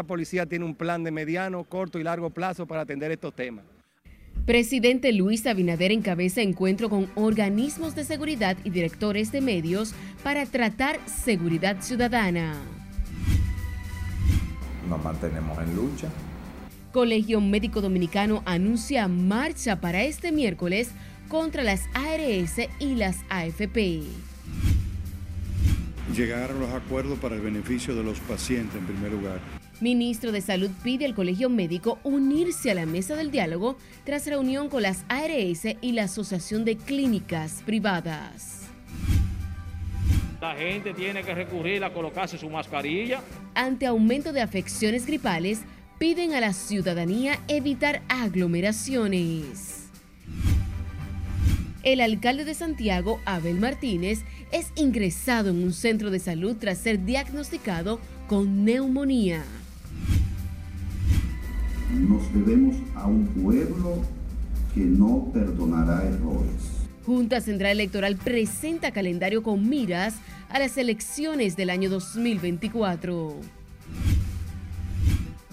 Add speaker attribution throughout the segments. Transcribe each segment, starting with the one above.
Speaker 1: La policía tiene un plan de mediano, corto y largo plazo para atender estos temas.
Speaker 2: Presidente Luis Abinader encabeza encuentro con organismos de seguridad y directores de medios para tratar seguridad ciudadana.
Speaker 3: Nos mantenemos en lucha.
Speaker 2: Colegio Médico Dominicano anuncia marcha para este miércoles contra las ARS y las AFP.
Speaker 4: Llegar a los acuerdos para el beneficio de los pacientes en primer lugar.
Speaker 2: Ministro de Salud pide al Colegio Médico unirse a la mesa del diálogo tras reunión con las ARS y la Asociación de Clínicas Privadas.
Speaker 5: La gente tiene que recurrir a colocarse su mascarilla.
Speaker 2: Ante aumento de afecciones gripales, piden a la ciudadanía evitar aglomeraciones. El alcalde de Santiago, Abel Martínez, es ingresado en un centro de salud tras ser diagnosticado con neumonía
Speaker 6: nos debemos a un pueblo que no perdonará errores.
Speaker 2: Junta Central Electoral presenta calendario con miras a las elecciones del año 2024.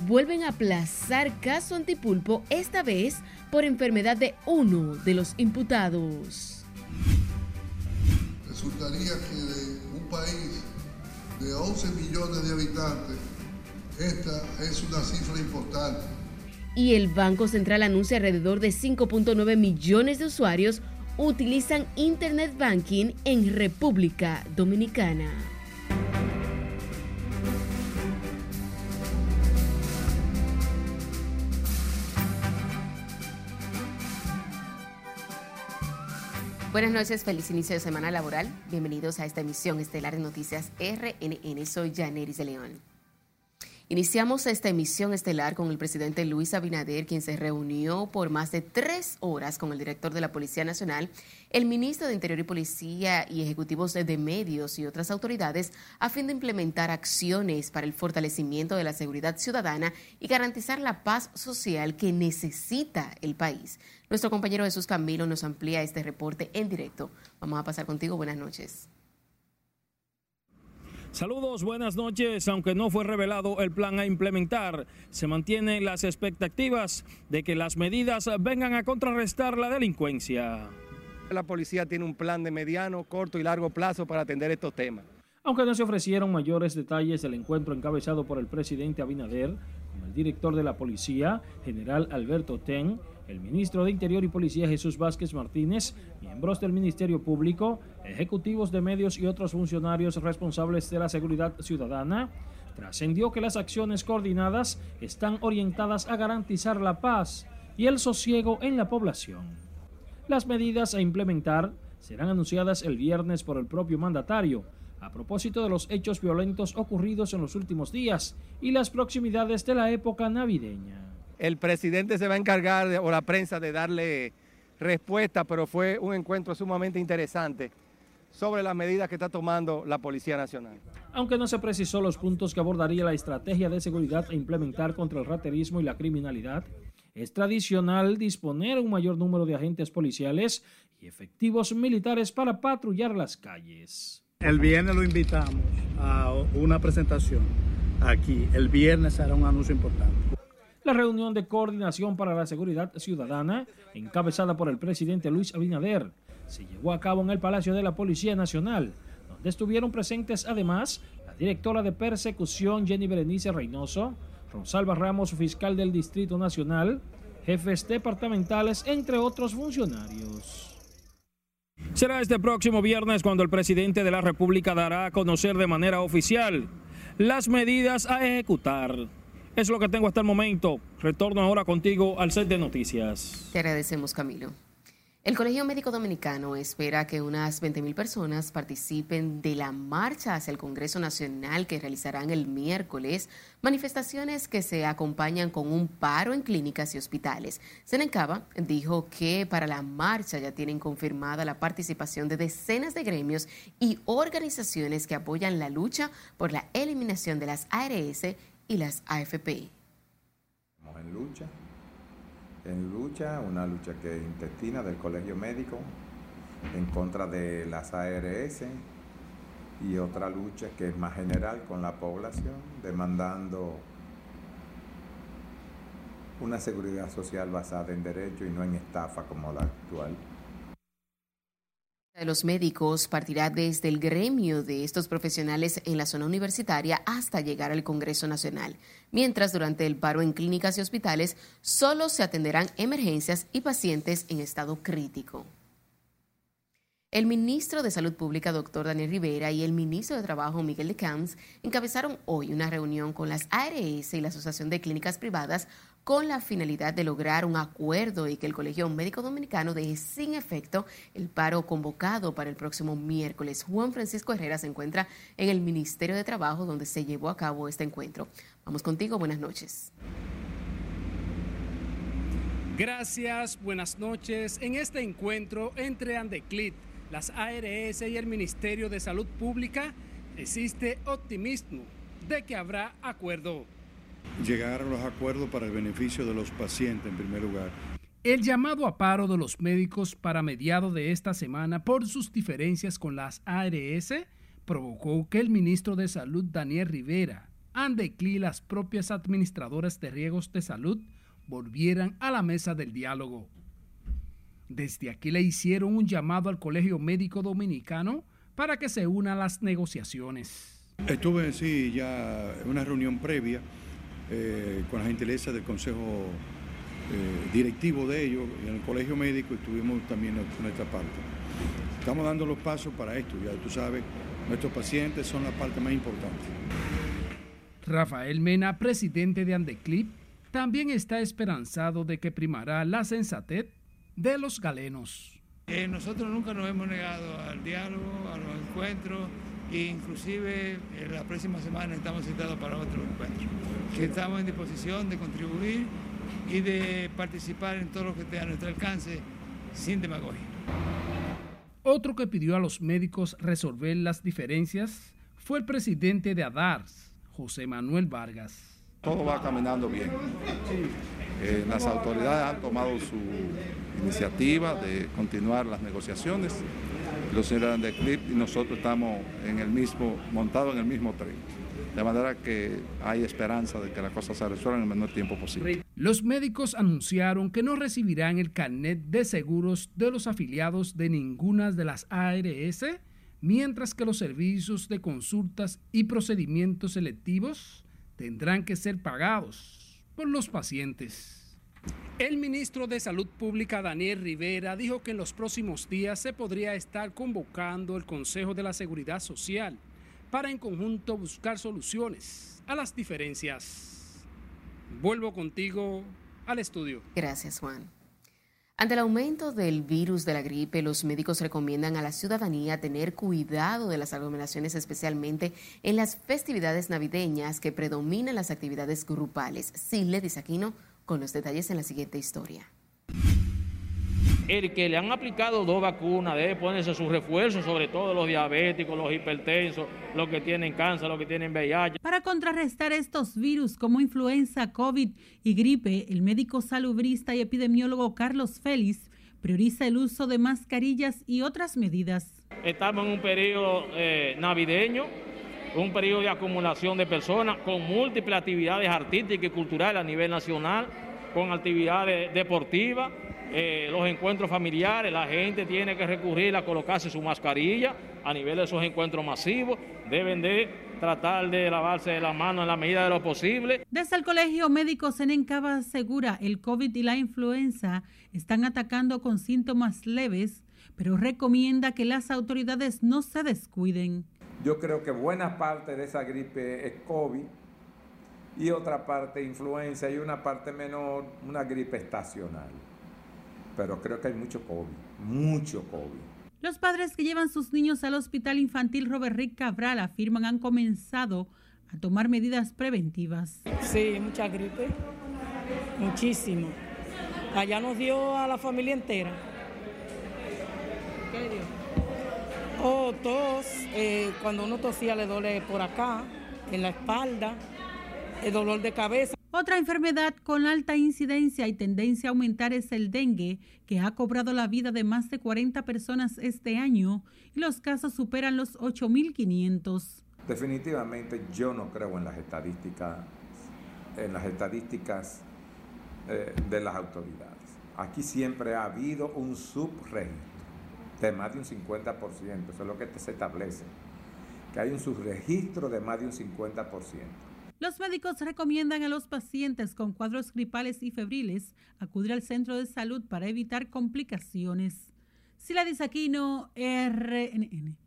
Speaker 2: Vuelven a aplazar caso antipulpo, esta vez por enfermedad de uno de los imputados.
Speaker 7: Resultaría que de un país de 11 millones de habitantes, esta es una cifra importante
Speaker 2: y el Banco Central anuncia alrededor de 5.9 millones de usuarios utilizan Internet Banking en República Dominicana. Buenas noches, feliz inicio de semana laboral. Bienvenidos a esta emisión estelar de Noticias RNN. Soy Janeris de León. Iniciamos esta emisión estelar con el presidente Luis Abinader, quien se reunió por más de tres horas con el director de la Policía Nacional, el ministro de Interior y Policía y ejecutivos de medios y otras autoridades a fin de implementar acciones para el fortalecimiento de la seguridad ciudadana y garantizar la paz social que necesita el país. Nuestro compañero Jesús Camilo nos amplía este reporte en directo. Vamos a pasar contigo. Buenas noches.
Speaker 8: Saludos, buenas noches. Aunque no fue revelado el plan a implementar, se mantienen las expectativas de que las medidas vengan a contrarrestar la delincuencia.
Speaker 1: La policía tiene un plan de mediano, corto y largo plazo para atender estos temas.
Speaker 8: Aunque no se ofrecieron mayores detalles del encuentro encabezado por el presidente Abinader con el director de la policía, general Alberto Ten, el ministro de Interior y Policía Jesús Vázquez Martínez, miembros del Ministerio Público, ejecutivos de medios y otros funcionarios responsables de la seguridad ciudadana, trascendió que las acciones coordinadas están orientadas a garantizar la paz y el sosiego en la población. Las medidas a implementar serán anunciadas el viernes por el propio mandatario, a propósito de los hechos violentos ocurridos en los últimos días y las proximidades de la época navideña
Speaker 1: el presidente se va a encargar, o la prensa, de darle respuesta, pero fue un encuentro sumamente interesante sobre las medidas que está tomando la Policía Nacional.
Speaker 8: Aunque no se precisó los puntos que abordaría la estrategia de seguridad a implementar contra el raterismo y la criminalidad, es tradicional disponer un mayor número de agentes policiales y efectivos militares para patrullar las calles.
Speaker 9: El viernes lo invitamos a una presentación aquí. El viernes hará un anuncio importante.
Speaker 8: La reunión de coordinación para la seguridad ciudadana, encabezada por el presidente Luis Abinader, se llevó a cabo en el Palacio de la Policía Nacional, donde estuvieron presentes además la directora de persecución Jenny Berenice Reynoso, Rosalba Ramos, fiscal del Distrito Nacional, jefes departamentales, entre otros funcionarios. Será este próximo viernes cuando el presidente de la República dará a conocer de manera oficial las medidas a ejecutar es lo que tengo hasta el momento. Retorno ahora contigo al set de noticias.
Speaker 2: Te agradecemos, Camilo. El Colegio Médico Dominicano espera que unas 20.000 personas participen de la marcha hacia el Congreso Nacional que realizarán el miércoles, manifestaciones que se acompañan con un paro en clínicas y hospitales. Senencaba dijo que para la marcha ya tienen confirmada la participación de decenas de gremios y organizaciones que apoyan la lucha por la eliminación de las ARS y las AFP.
Speaker 3: Estamos en lucha, en lucha, una lucha que es intestina del Colegio Médico en contra de las ARS y otra lucha que es más general con la población, demandando una seguridad social basada en derecho y no en estafa como la actual
Speaker 2: de los médicos partirá desde el gremio de estos profesionales en la zona universitaria hasta llegar al Congreso Nacional, mientras durante el paro en clínicas y hospitales solo se atenderán emergencias y pacientes en estado crítico. El ministro de Salud Pública, doctor Daniel Rivera, y el ministro de Trabajo, Miguel de Camps, encabezaron hoy una reunión con las ARS y la Asociación de Clínicas Privadas con la finalidad de lograr un acuerdo y que el Colegio Médico Dominicano deje sin efecto el paro convocado para el próximo miércoles. Juan Francisco Herrera se encuentra en el Ministerio de Trabajo donde se llevó a cabo este encuentro. Vamos contigo, buenas noches.
Speaker 10: Gracias, buenas noches. En este encuentro entre Andeclit, las ARS y el Ministerio de Salud Pública, existe optimismo de que habrá acuerdo.
Speaker 4: Llegar a los acuerdos para el beneficio de los pacientes en primer lugar.
Speaker 10: El llamado a paro de los médicos para mediado de esta semana por sus diferencias con las ARS provocó que el ministro de Salud, Daniel Rivera, Andecli y las propias administradoras de riegos de salud volvieran a la mesa del diálogo. Desde aquí le hicieron un llamado al Colegio Médico Dominicano para que se una a las negociaciones.
Speaker 4: Estuve, sí, ya en una reunión previa eh, con la gentileza del Consejo eh, Directivo de ellos, en el Colegio Médico, estuvimos también en nuestra parte. Estamos dando los pasos para esto, ya tú sabes, nuestros pacientes son la parte más importante.
Speaker 10: Rafael Mena, presidente de Andeclip, también está esperanzado de que primará la sensatez de los galenos.
Speaker 11: Eh, nosotros nunca nos hemos negado al diálogo, a los encuentros, e inclusive en la próxima semana estamos citados para otro encuentro. estamos en disposición de contribuir y de participar en todo lo que esté a nuestro alcance sin demagogia.
Speaker 10: Otro que pidió a los médicos resolver las diferencias fue el presidente de ADARS, José Manuel Vargas.
Speaker 12: Todo va caminando bien. Eh, las autoridades han tomado su iniciativa de continuar las negociaciones. Los señores de CLIP y nosotros estamos en el mismo, montados en el mismo tren. De manera que hay esperanza de que las cosas se resuelvan en el menor tiempo posible.
Speaker 10: Los médicos anunciaron que no recibirán el carnet de seguros de los afiliados de ninguna de las ARS, mientras que los servicios de consultas y procedimientos selectivos tendrán que ser pagados por los pacientes. El ministro de Salud Pública, Daniel Rivera, dijo que en los próximos días se podría estar convocando el Consejo de la Seguridad Social para en conjunto buscar soluciones a las diferencias. Vuelvo contigo al estudio.
Speaker 2: Gracias, Juan. Ante el aumento del virus de la gripe, los médicos recomiendan a la ciudadanía tener cuidado de las aglomeraciones, especialmente en las festividades navideñas que predominan las actividades grupales. Sile Aquino con los detalles en la siguiente historia.
Speaker 5: El que le han aplicado dos vacunas debe ponerse sus refuerzos, sobre todo los diabéticos, los hipertensos, los que tienen cáncer, los que tienen VIH.
Speaker 13: Para contrarrestar estos virus como influenza, COVID y gripe, el médico salubrista y epidemiólogo Carlos Félix prioriza el uso de mascarillas y otras medidas.
Speaker 5: Estamos en un periodo eh, navideño, un periodo de acumulación de personas con múltiples actividades artísticas y culturales a nivel nacional, con actividades deportivas, eh, los encuentros familiares, la gente tiene que recurrir a colocarse su mascarilla a nivel de esos encuentros masivos, deben de tratar de lavarse las manos en la medida de lo posible.
Speaker 13: Desde el Colegio Médico Senencaba asegura el COVID y la influenza están atacando con síntomas leves, pero recomienda que las autoridades no se descuiden.
Speaker 3: Yo creo que buena parte de esa gripe es COVID y otra parte influenza y una parte menor una gripe estacional. Pero creo que hay mucho COVID, mucho COVID.
Speaker 13: Los padres que llevan sus niños al Hospital Infantil Robert Rick Cabral afirman han comenzado a tomar medidas preventivas.
Speaker 14: Sí, mucha gripe, muchísimo. Allá nos dio a la familia entera.
Speaker 13: ¿Qué le dio?
Speaker 14: O tos, eh, cuando uno tosía le duele por acá, en la espalda, el dolor de cabeza.
Speaker 13: Otra enfermedad con alta incidencia y tendencia a aumentar es el dengue, que ha cobrado la vida de más de 40 personas este año y los casos superan los 8.500.
Speaker 3: Definitivamente yo no creo en las estadísticas, en las estadísticas eh, de las autoridades. Aquí siempre ha habido un subregistro de más de un 50%, eso es lo que se establece, que hay un subregistro de más de un 50%.
Speaker 13: Los médicos recomiendan a los pacientes con cuadros gripales y febriles acudir al centro de salud para evitar complicaciones. Sila Aquino, RNN.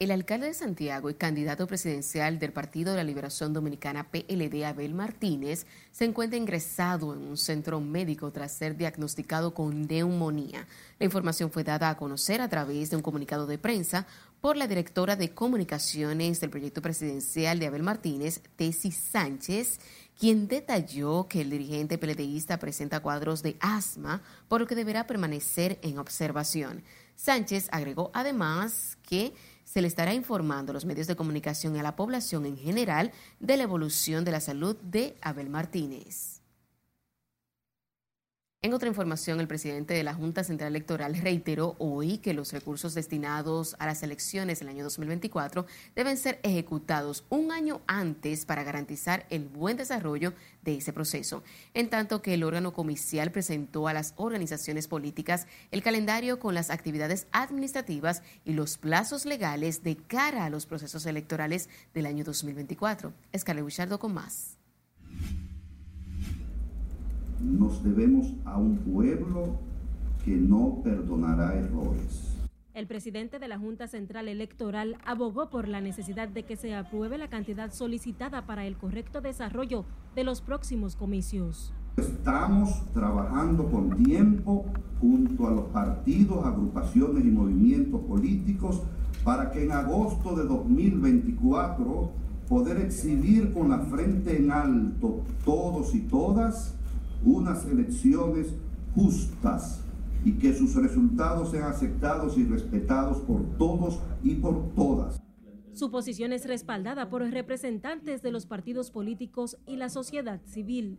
Speaker 2: El alcalde de Santiago y candidato presidencial del Partido de la Liberación Dominicana PLD, Abel Martínez, se encuentra ingresado en un centro médico tras ser diagnosticado con neumonía. La información fue dada a conocer a través de un comunicado de prensa por la directora de comunicaciones del proyecto presidencial de Abel Martínez, Tessy Sánchez, quien detalló que el dirigente PLDista presenta cuadros de asma, por lo que deberá permanecer en observación. Sánchez agregó además que se le estará informando a los medios de comunicación y a la población en general de la evolución de la salud de Abel Martínez. En otra información, el presidente de la Junta Central Electoral reiteró hoy que los recursos destinados a las elecciones del año 2024 deben ser ejecutados un año antes para garantizar el buen desarrollo de ese proceso, en tanto que el órgano comicial presentó a las organizaciones políticas el calendario con las actividades administrativas y los plazos legales de cara a los procesos electorales del año 2024. Escarle Buchardo con más
Speaker 6: nos debemos a un pueblo que no perdonará errores.
Speaker 15: El presidente de la Junta Central Electoral abogó por la necesidad de que se apruebe la cantidad solicitada para el correcto desarrollo de los próximos comicios.
Speaker 6: Estamos trabajando con tiempo junto a los partidos, agrupaciones y movimientos políticos para que en agosto de 2024 poder exhibir con la frente en alto todos y todas unas elecciones justas y que sus resultados sean aceptados y respetados por todos y por todas.
Speaker 15: Su posición es respaldada por representantes de los partidos políticos y la sociedad civil.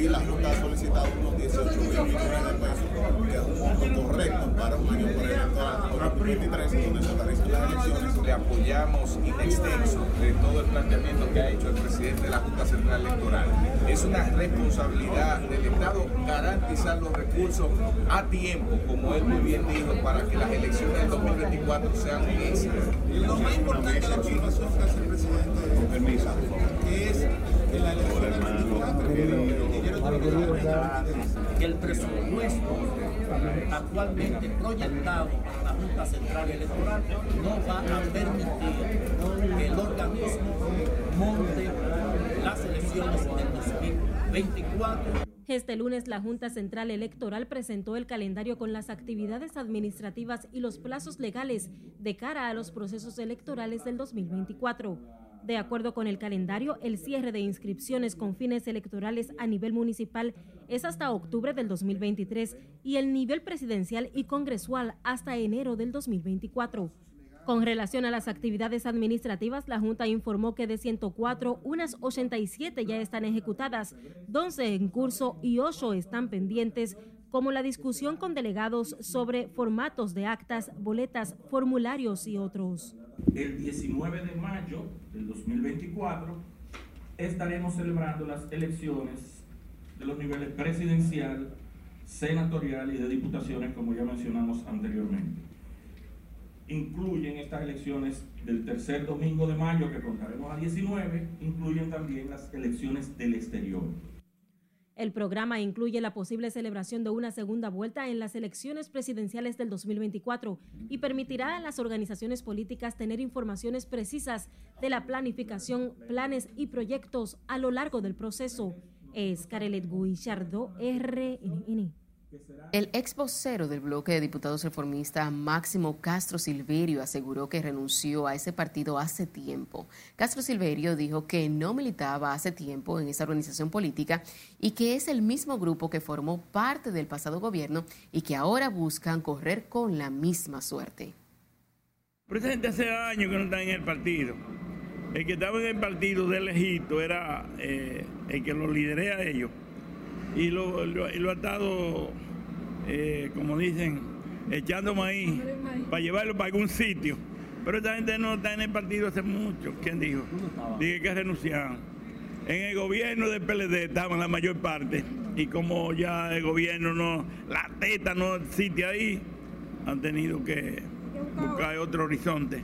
Speaker 16: Y la Junta ha solicitado unos 18 mil millones de pesos, que es un monto correcto para un año preelectoral 2023, donde se realizan las elecciones.
Speaker 17: Le apoyamos in extenso de todo el planteamiento que ha hecho el presidente de la Junta Central Electoral. Es una responsabilidad del Estado garantizar los recursos a tiempo, como él muy bien dijo, para que las elecciones del 2024 sean un éxito.
Speaker 16: Lo más importante la información que hace el presidente que es que la
Speaker 18: que el presupuesto actualmente proyectado a la Junta Central Electoral no va a permitir que el organismo monte las elecciones del 2024.
Speaker 15: Este lunes la Junta Central Electoral presentó el calendario con las actividades administrativas y los plazos legales de cara a los procesos electorales del 2024. De acuerdo con el calendario, el cierre de inscripciones con fines electorales a nivel municipal es hasta octubre del 2023 y el nivel presidencial y congresual hasta enero del 2024. Con relación a las actividades administrativas, la Junta informó que de 104, unas 87 ya están ejecutadas, 12 en curso y 8 están pendientes, como la discusión con delegados sobre formatos de actas, boletas, formularios y otros.
Speaker 19: El 19 de mayo del 2024 estaremos celebrando las elecciones de los niveles presidencial, senatorial y de diputaciones, como ya mencionamos anteriormente incluyen estas elecciones del tercer domingo de mayo, que contaremos a 19, incluyen también las elecciones del exterior.
Speaker 15: El programa incluye la posible celebración de una segunda vuelta en las elecciones presidenciales del 2024 y permitirá a las organizaciones políticas tener informaciones precisas de la planificación, planes y proyectos a lo largo del proceso. Es Carelet Guillardo, RNN.
Speaker 2: El ex vocero del bloque de diputados reformistas, Máximo Castro Silverio, aseguró que renunció a ese partido hace tiempo. Castro Silverio dijo que no militaba hace tiempo en esa organización política y que es el mismo grupo que formó parte del pasado gobierno y que ahora buscan correr con la misma suerte.
Speaker 20: Presidente, hace años que no está en el partido. El que estaba en el partido de lejito era eh, el que lo liderea a ellos y lo, lo, ha estado, eh, como dicen, echando maíz para llevarlo para algún sitio. Pero esta gente no está en el partido hace mucho. ¿Quién dijo? Dije que renunciaron. en el gobierno del PLD estaban la mayor parte y como ya el gobierno no, la teta no existe ahí, han tenido que buscar otro horizonte.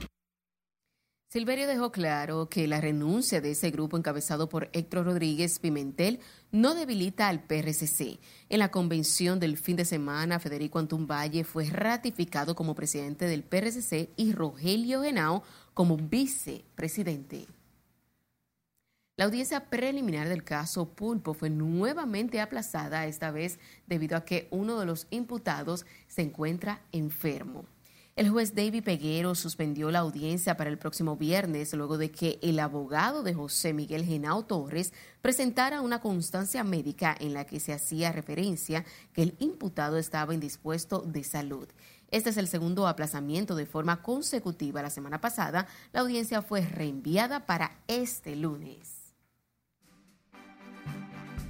Speaker 2: Silverio dejó claro que la renuncia de ese grupo encabezado por Héctor Rodríguez Pimentel no debilita al PRCC. En la convención del fin de semana, Federico Antún Valle fue ratificado como presidente del PRCC y Rogelio Genao como vicepresidente. La audiencia preliminar del caso Pulpo fue nuevamente aplazada, esta vez debido a que uno de los imputados se encuentra enfermo. El juez David Peguero suspendió la audiencia para el próximo viernes luego de que el abogado de José Miguel Genao Torres presentara una constancia médica en la que se hacía referencia que el imputado estaba indispuesto de salud. Este es el segundo aplazamiento de forma consecutiva. La semana pasada, la audiencia fue reenviada para este lunes.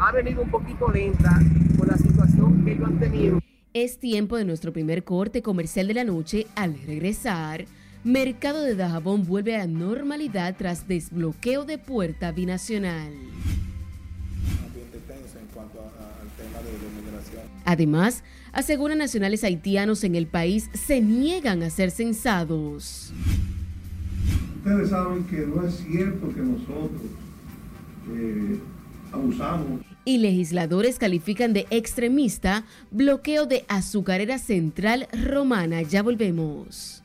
Speaker 1: Ha venido un poquito lenta por la situación que ellos han tenido.
Speaker 2: Es tiempo de nuestro primer corte comercial de la noche. Al regresar, Mercado de Dajabón vuelve a la normalidad tras desbloqueo de puerta binacional. Además, aseguran nacionales haitianos en el país se niegan a ser censados.
Speaker 7: Ustedes saben que no es cierto que nosotros eh, abusamos
Speaker 2: y legisladores califican de extremista bloqueo de azucarera central romana. Ya volvemos.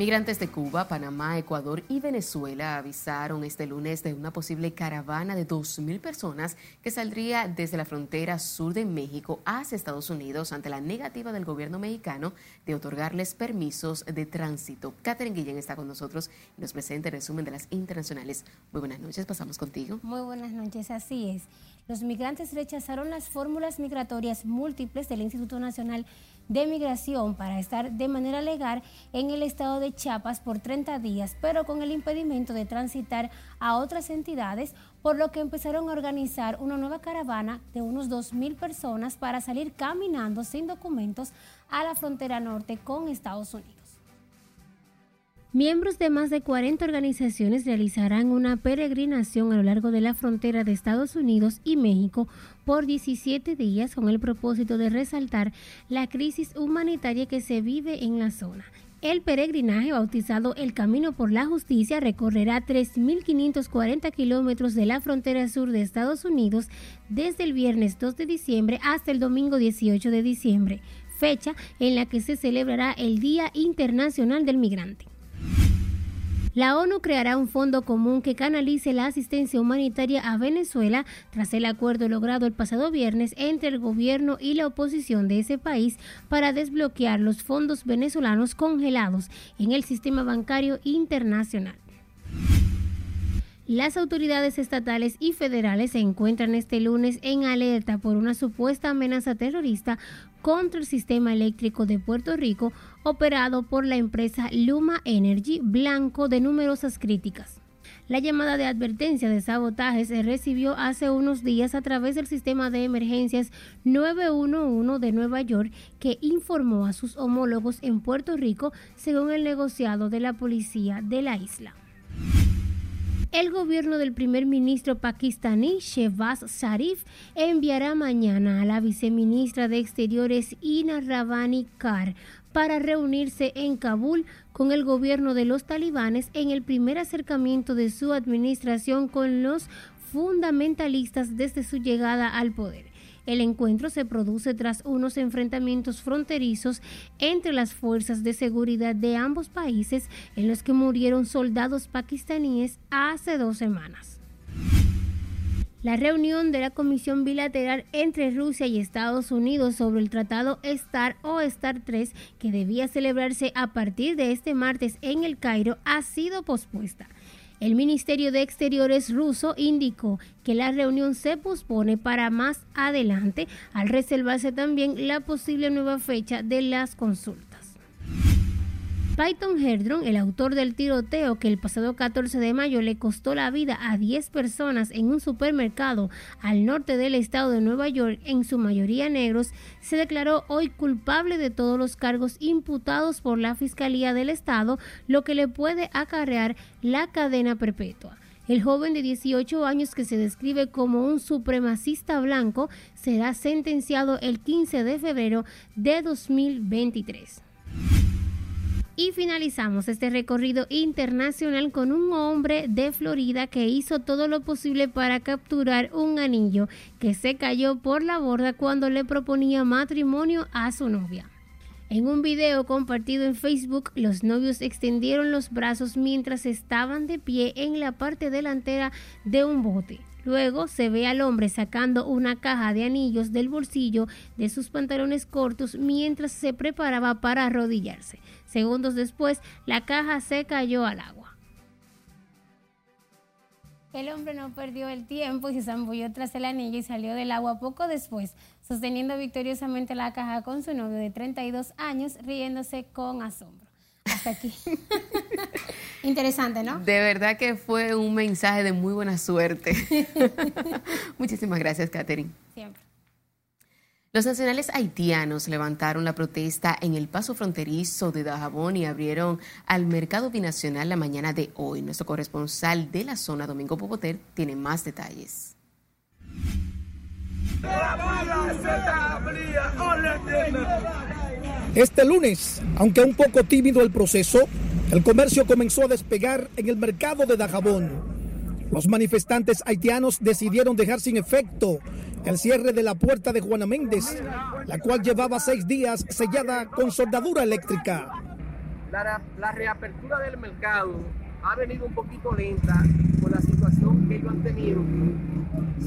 Speaker 2: Migrantes de Cuba, Panamá, Ecuador y Venezuela avisaron este lunes de una posible caravana de 2.000 personas que saldría desde la frontera sur de México hacia Estados Unidos ante la negativa del gobierno mexicano de otorgarles permisos de tránsito. Catherine Guillén está con nosotros y nos presenta el resumen de las internacionales. Muy buenas noches, pasamos contigo.
Speaker 21: Muy buenas noches, así es. Los migrantes rechazaron las fórmulas migratorias múltiples del Instituto Nacional de migración para estar de manera legal en el estado de Chiapas por 30 días, pero con el impedimento de transitar a otras entidades, por lo que empezaron a organizar una nueva caravana de unos 2.000 personas para salir caminando sin documentos a la frontera norte con Estados Unidos. Miembros de más de 40 organizaciones realizarán una peregrinación a lo largo de la frontera de Estados Unidos y México por 17 días con el propósito de resaltar la crisis humanitaria que se vive en la zona. El peregrinaje, bautizado El Camino por la Justicia, recorrerá 3.540 kilómetros de la frontera sur de Estados Unidos desde el viernes 2 de diciembre hasta el domingo 18 de diciembre, fecha en la que se celebrará el Día Internacional del Migrante. La ONU creará un fondo común que canalice la asistencia humanitaria a Venezuela tras el acuerdo logrado el pasado viernes entre el gobierno y la oposición de ese país para desbloquear los fondos venezolanos congelados en el sistema bancario internacional. Las autoridades estatales y federales se encuentran este lunes en alerta por una supuesta amenaza terrorista contra el sistema eléctrico de Puerto Rico operado por la empresa Luma Energy, blanco de numerosas críticas. La llamada de advertencia de sabotaje se recibió hace unos días a través del sistema de emergencias 911 de Nueva York que informó a sus homólogos en Puerto Rico según el negociado de la policía de la isla. El gobierno del primer ministro pakistaní Shehbaz Sharif enviará mañana a la viceministra de Exteriores Ina Ravani Kar para reunirse en Kabul con el gobierno de los talibanes en el primer acercamiento de su administración con los fundamentalistas desde su llegada al poder. El encuentro se produce tras unos enfrentamientos fronterizos entre las fuerzas de seguridad de ambos países en los que murieron soldados pakistaníes hace dos semanas. La reunión de la Comisión Bilateral entre Rusia y Estados Unidos sobre el Tratado STAR o STAR 3, que debía celebrarse a partir de este martes en el Cairo, ha sido pospuesta. El Ministerio de Exteriores ruso indicó que la reunión se pospone para más adelante al reservarse también la posible nueva fecha de las consultas. Python Herdron, el autor del tiroteo que el pasado 14 de mayo le costó la vida a 10 personas en un supermercado al norte del estado de Nueva York, en su mayoría negros, se declaró hoy culpable de todos los cargos imputados por la Fiscalía del Estado, lo que le puede acarrear la cadena perpetua. El joven de 18 años que se describe como un supremacista blanco será sentenciado el 15 de febrero de 2023. Y finalizamos este recorrido internacional con un hombre de Florida que hizo todo lo posible para capturar un anillo que se cayó por la borda cuando le proponía matrimonio a su novia. En un video compartido en Facebook, los novios extendieron los brazos mientras estaban de pie en la parte delantera de un bote. Luego se ve al hombre sacando una caja de anillos del bolsillo de sus pantalones cortos mientras se preparaba para arrodillarse. Segundos después, la caja se cayó al agua. El hombre no perdió el tiempo y se zambulló tras el anillo y salió del agua poco después, sosteniendo victoriosamente la caja con su novio de 32 años, riéndose con asombro. Hasta aquí. Interesante, ¿no?
Speaker 2: De verdad que fue un mensaje de muy buena suerte. Muchísimas gracias, Catherine.
Speaker 21: Siempre.
Speaker 2: Los nacionales haitianos levantaron la protesta en el paso fronterizo de Dajabón y abrieron al mercado binacional la mañana de hoy. Nuestro corresponsal de la zona, Domingo Popoter, tiene más detalles.
Speaker 22: Este lunes, aunque un poco tímido el proceso, el comercio comenzó a despegar en el mercado de Dajabón. Los manifestantes haitianos decidieron dejar sin efecto el cierre de la puerta de Juana Méndez, la cual llevaba seis días sellada con soldadura eléctrica.
Speaker 23: La, reapertura del mercado ha venido un poquito lenta por la situación que ellos han tenido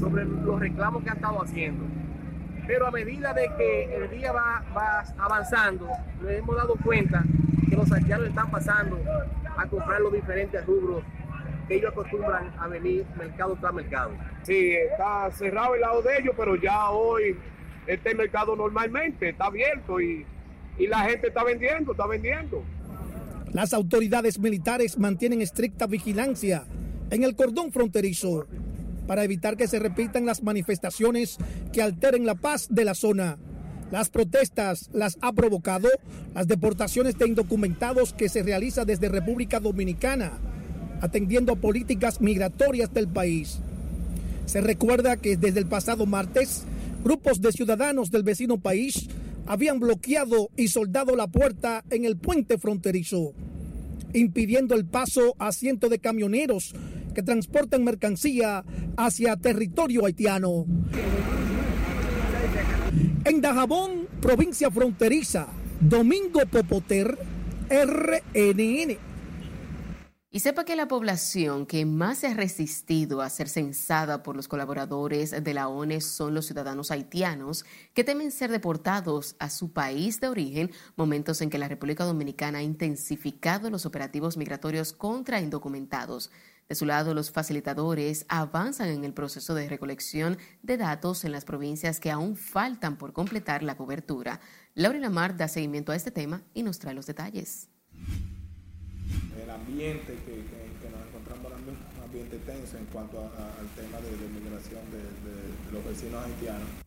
Speaker 23: sobre los reclamos que han estado haciendo. Pero a medida de que el día va, va avanzando, nos hemos dado cuenta que los haitianos están pasando a comprar los diferentes rubros que ellos acostumbran a venir mercado tras mercado.
Speaker 24: Sí, está cerrado el lado de ellos, pero ya hoy este mercado normalmente está abierto y, y la gente está vendiendo, está vendiendo.
Speaker 22: Las autoridades militares mantienen estricta vigilancia en el cordón fronterizo para evitar que se repitan las manifestaciones que alteren la paz de la zona. Las protestas las ha provocado las deportaciones de indocumentados que se realiza desde República Dominicana atendiendo políticas migratorias del país. Se recuerda que desde el pasado martes, grupos de ciudadanos del vecino país habían bloqueado y soldado la puerta en el puente fronterizo, impidiendo el paso a cientos de camioneros que transportan mercancía hacia territorio haitiano. En Dajabón, provincia fronteriza, Domingo Popoter, RNN.
Speaker 2: Y sepa que la población que más se ha resistido a ser censada por los colaboradores de la ONU son los ciudadanos haitianos que temen ser deportados a su país de origen, momentos en que la República Dominicana ha intensificado los operativos migratorios contra indocumentados. De su lado, los facilitadores avanzan en el proceso de recolección de datos en las provincias que aún faltan por completar la cobertura. Laura Lamar da seguimiento a este tema y nos trae los detalles
Speaker 25: ambiente que, nos encontramos ahora mismo, un ambiente tenso en cuanto al tema de, de migración de, los vecinos haitianos.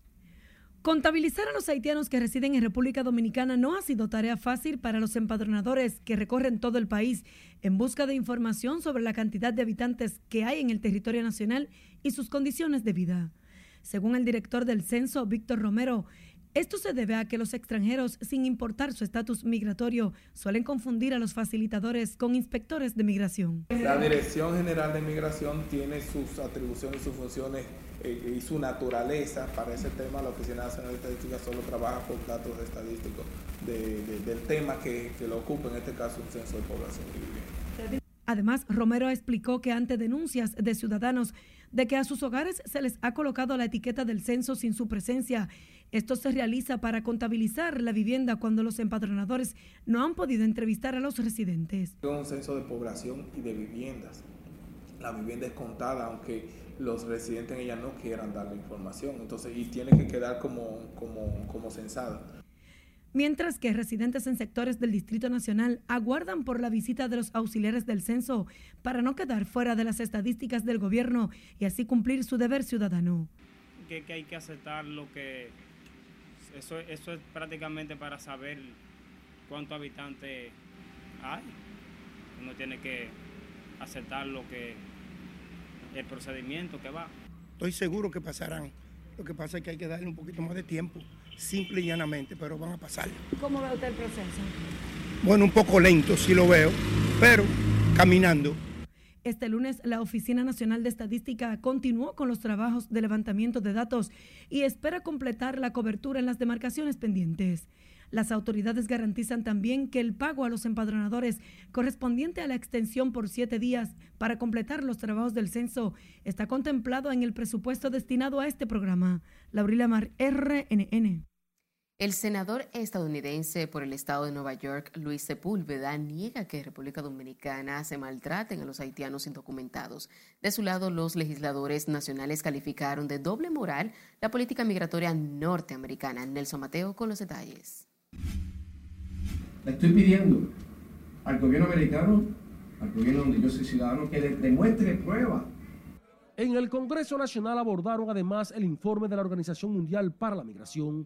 Speaker 26: Contabilizar a los haitianos que residen en República Dominicana no ha sido tarea fácil para los empadronadores que recorren todo el país en busca de información sobre la cantidad de habitantes que hay en el territorio nacional y sus condiciones de vida. Según el director del censo, Víctor Romero, esto se debe a que los extranjeros, sin importar su estatus migratorio, suelen confundir a los facilitadores con inspectores de migración.
Speaker 25: La Dirección General de Migración tiene sus atribuciones y sus funciones eh, y su naturaleza para ese tema. La Oficina Nacional de Estadística solo trabaja con datos estadísticos del tema que, lo ocupa, en este caso un censo de población
Speaker 26: Además, Romero explicó que ante denuncias de ciudadanos de que a sus hogares se les ha colocado la etiqueta del censo sin su presencia, esto se realiza para contabilizar la vivienda cuando los empadronadores no han podido entrevistar a los residentes.
Speaker 25: Es un censo de población y de viviendas. La vivienda es contada, aunque los residentes en ella no quieran dar la información, entonces y tiene que quedar como, como, como censada
Speaker 26: mientras que residentes en sectores del Distrito Nacional aguardan por la visita de los auxiliares del censo para no quedar fuera de las estadísticas del gobierno y así cumplir su deber ciudadano.
Speaker 27: Que, hay que aceptar lo que... Eso, eso es prácticamente para saber cuántos habitantes hay. Uno tiene que aceptar lo que el procedimiento que va.
Speaker 28: Estoy seguro que pasarán. Lo que pasa es que hay que darle un poquito más de tiempo simple y llanamente, pero van a pasar.
Speaker 26: ¿Cómo ve usted el proceso?
Speaker 28: Bueno, un poco lento, sí lo veo, pero caminando.
Speaker 26: Este lunes, la Oficina Nacional de Estadística continuó con los trabajos de levantamiento de datos y espera completar la cobertura en las demarcaciones pendientes. Las autoridades garantizan también que el pago a los empadronadores correspondiente a la extensión por siete días para completar los trabajos del censo está contemplado en el presupuesto destinado a este programa. Laurila Mar, RNN.
Speaker 2: El senador estadounidense por el estado de Nueva York, Luis Sepúlveda, niega que República Dominicana se maltraten a los haitianos indocumentados. De su lado, los legisladores nacionales calificaron de doble moral la política migratoria norteamericana. Nelson Mateo con los detalles.
Speaker 29: Le estoy pidiendo al gobierno americano, al gobierno donde yo soy ciudadano, que demuestre prueba.
Speaker 30: En el Congreso Nacional abordaron además el informe de la Organización Mundial para la Migración.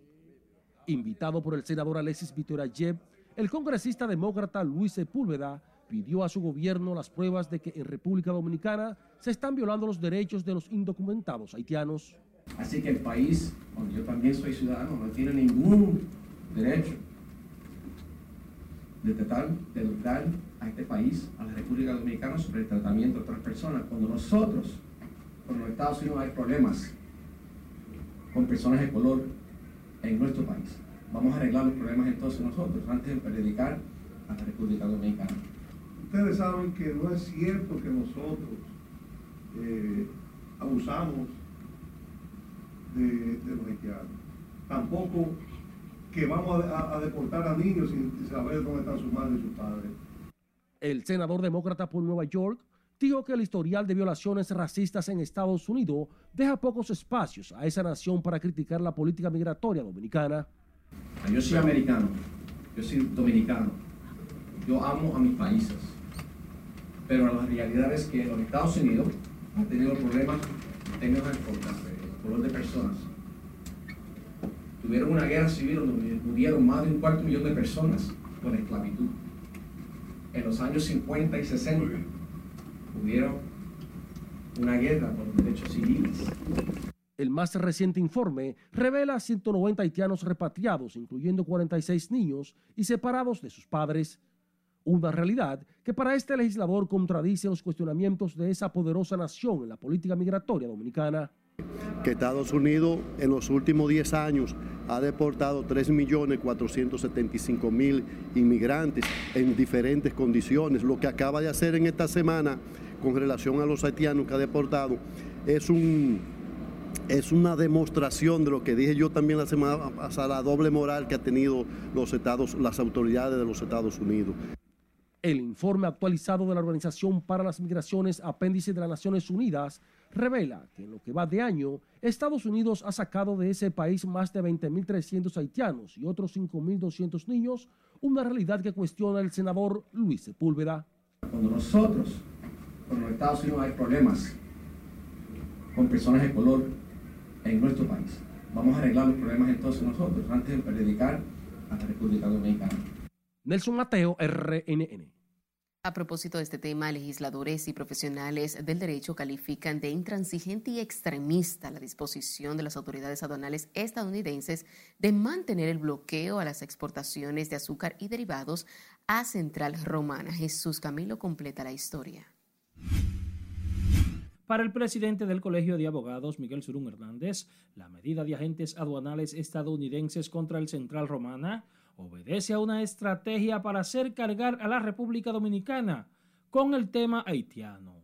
Speaker 30: Invitado por el senador Alexis Vitorayev, el congresista demócrata Luis Sepúlveda pidió a su gobierno las pruebas de que en República Dominicana se están violando los derechos de los indocumentados haitianos.
Speaker 29: Así que el país, donde yo también soy ciudadano, no tiene ningún derecho de tratar de educar a este país, a la República Dominicana, sobre el tratamiento de otras personas. Cuando nosotros, con los Estados Unidos, hay problemas con personas de color en nuestro país. Vamos a arreglar los problemas entonces nosotros, antes de predicar a la República Dominicana.
Speaker 7: Ustedes saben que no es cierto que nosotros eh, abusamos de, de los haitianos. Tampoco que vamos a, deportar a niños sin saber dónde están sus madres y sus padres.
Speaker 30: El senador demócrata por Nueva York dijo que el historial de violaciones racistas en Estados Unidos deja pocos espacios a esa nación para criticar la política migratoria dominicana.
Speaker 29: Yo soy americano, yo soy dominicano, yo amo a mis países, pero la realidad es que los Estados Unidos han tenido problemas en términos de color de personas tuvieron una guerra civil donde murieron más de un cuarto millón de personas con esclavitud. En los años 50 y 60 hubieron una guerra por los derechos civiles.
Speaker 30: El más reciente informe revela 190 haitianos repatriados, incluyendo 46 niños y separados de sus padres. Una realidad que para este legislador contradice los cuestionamientos de esa poderosa nación en la política migratoria dominicana
Speaker 31: que Estados Unidos en los últimos 10 años ha deportado 3.475.000 inmigrantes en diferentes condiciones. Lo que acaba de hacer en esta semana con relación a los haitianos que ha deportado es un es una demostración de lo que dije yo también la semana pasada, la doble moral que ha tenido los estados, las autoridades de los Estados Unidos.
Speaker 30: El informe actualizado de la Organización para las Migraciones, apéndice de las Naciones Unidas, revela que en lo que va de año, Estados Unidos ha sacado de ese país más de 20.300 haitianos y otros 5.200 niños, una realidad que cuestiona el senador Luis Sepúlveda.
Speaker 29: Cuando nosotros, los Estados Unidos hay problemas con personas de color en nuestro país, vamos a arreglar los problemas entonces nosotros, antes de predicar a la República Dominicana.
Speaker 30: Nelson Mateo, RNN.
Speaker 2: A propósito de este tema, legisladores y profesionales del derecho califican de intransigente y extremista la disposición de las autoridades aduanales estadounidenses de mantener el bloqueo a las exportaciones de azúcar y derivados a Central Romana. Jesús Camilo completa la historia.
Speaker 8: Para el presidente del Colegio de Abogados, Miguel Surún Hernández, la medida de agentes aduanales estadounidenses contra el Central Romana obedece a una estrategia para hacer cargar a la República Dominicana con el tema haitiano.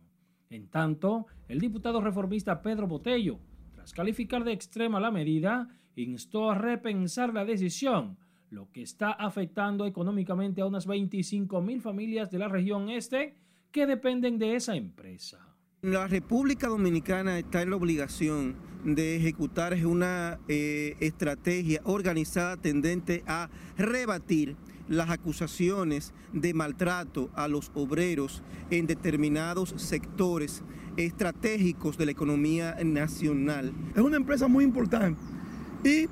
Speaker 8: En tanto, el diputado reformista Pedro Botello, tras calificar de extrema la medida, instó a repensar la decisión, lo que está afectando económicamente a unas 25 mil familias de la región este que dependen de esa empresa.
Speaker 32: La República Dominicana está en la obligación de ejecutar una eh, estrategia organizada tendente a rebatir las acusaciones de maltrato a los obreros en determinados sectores estratégicos de la economía nacional.
Speaker 7: Es una empresa muy importante y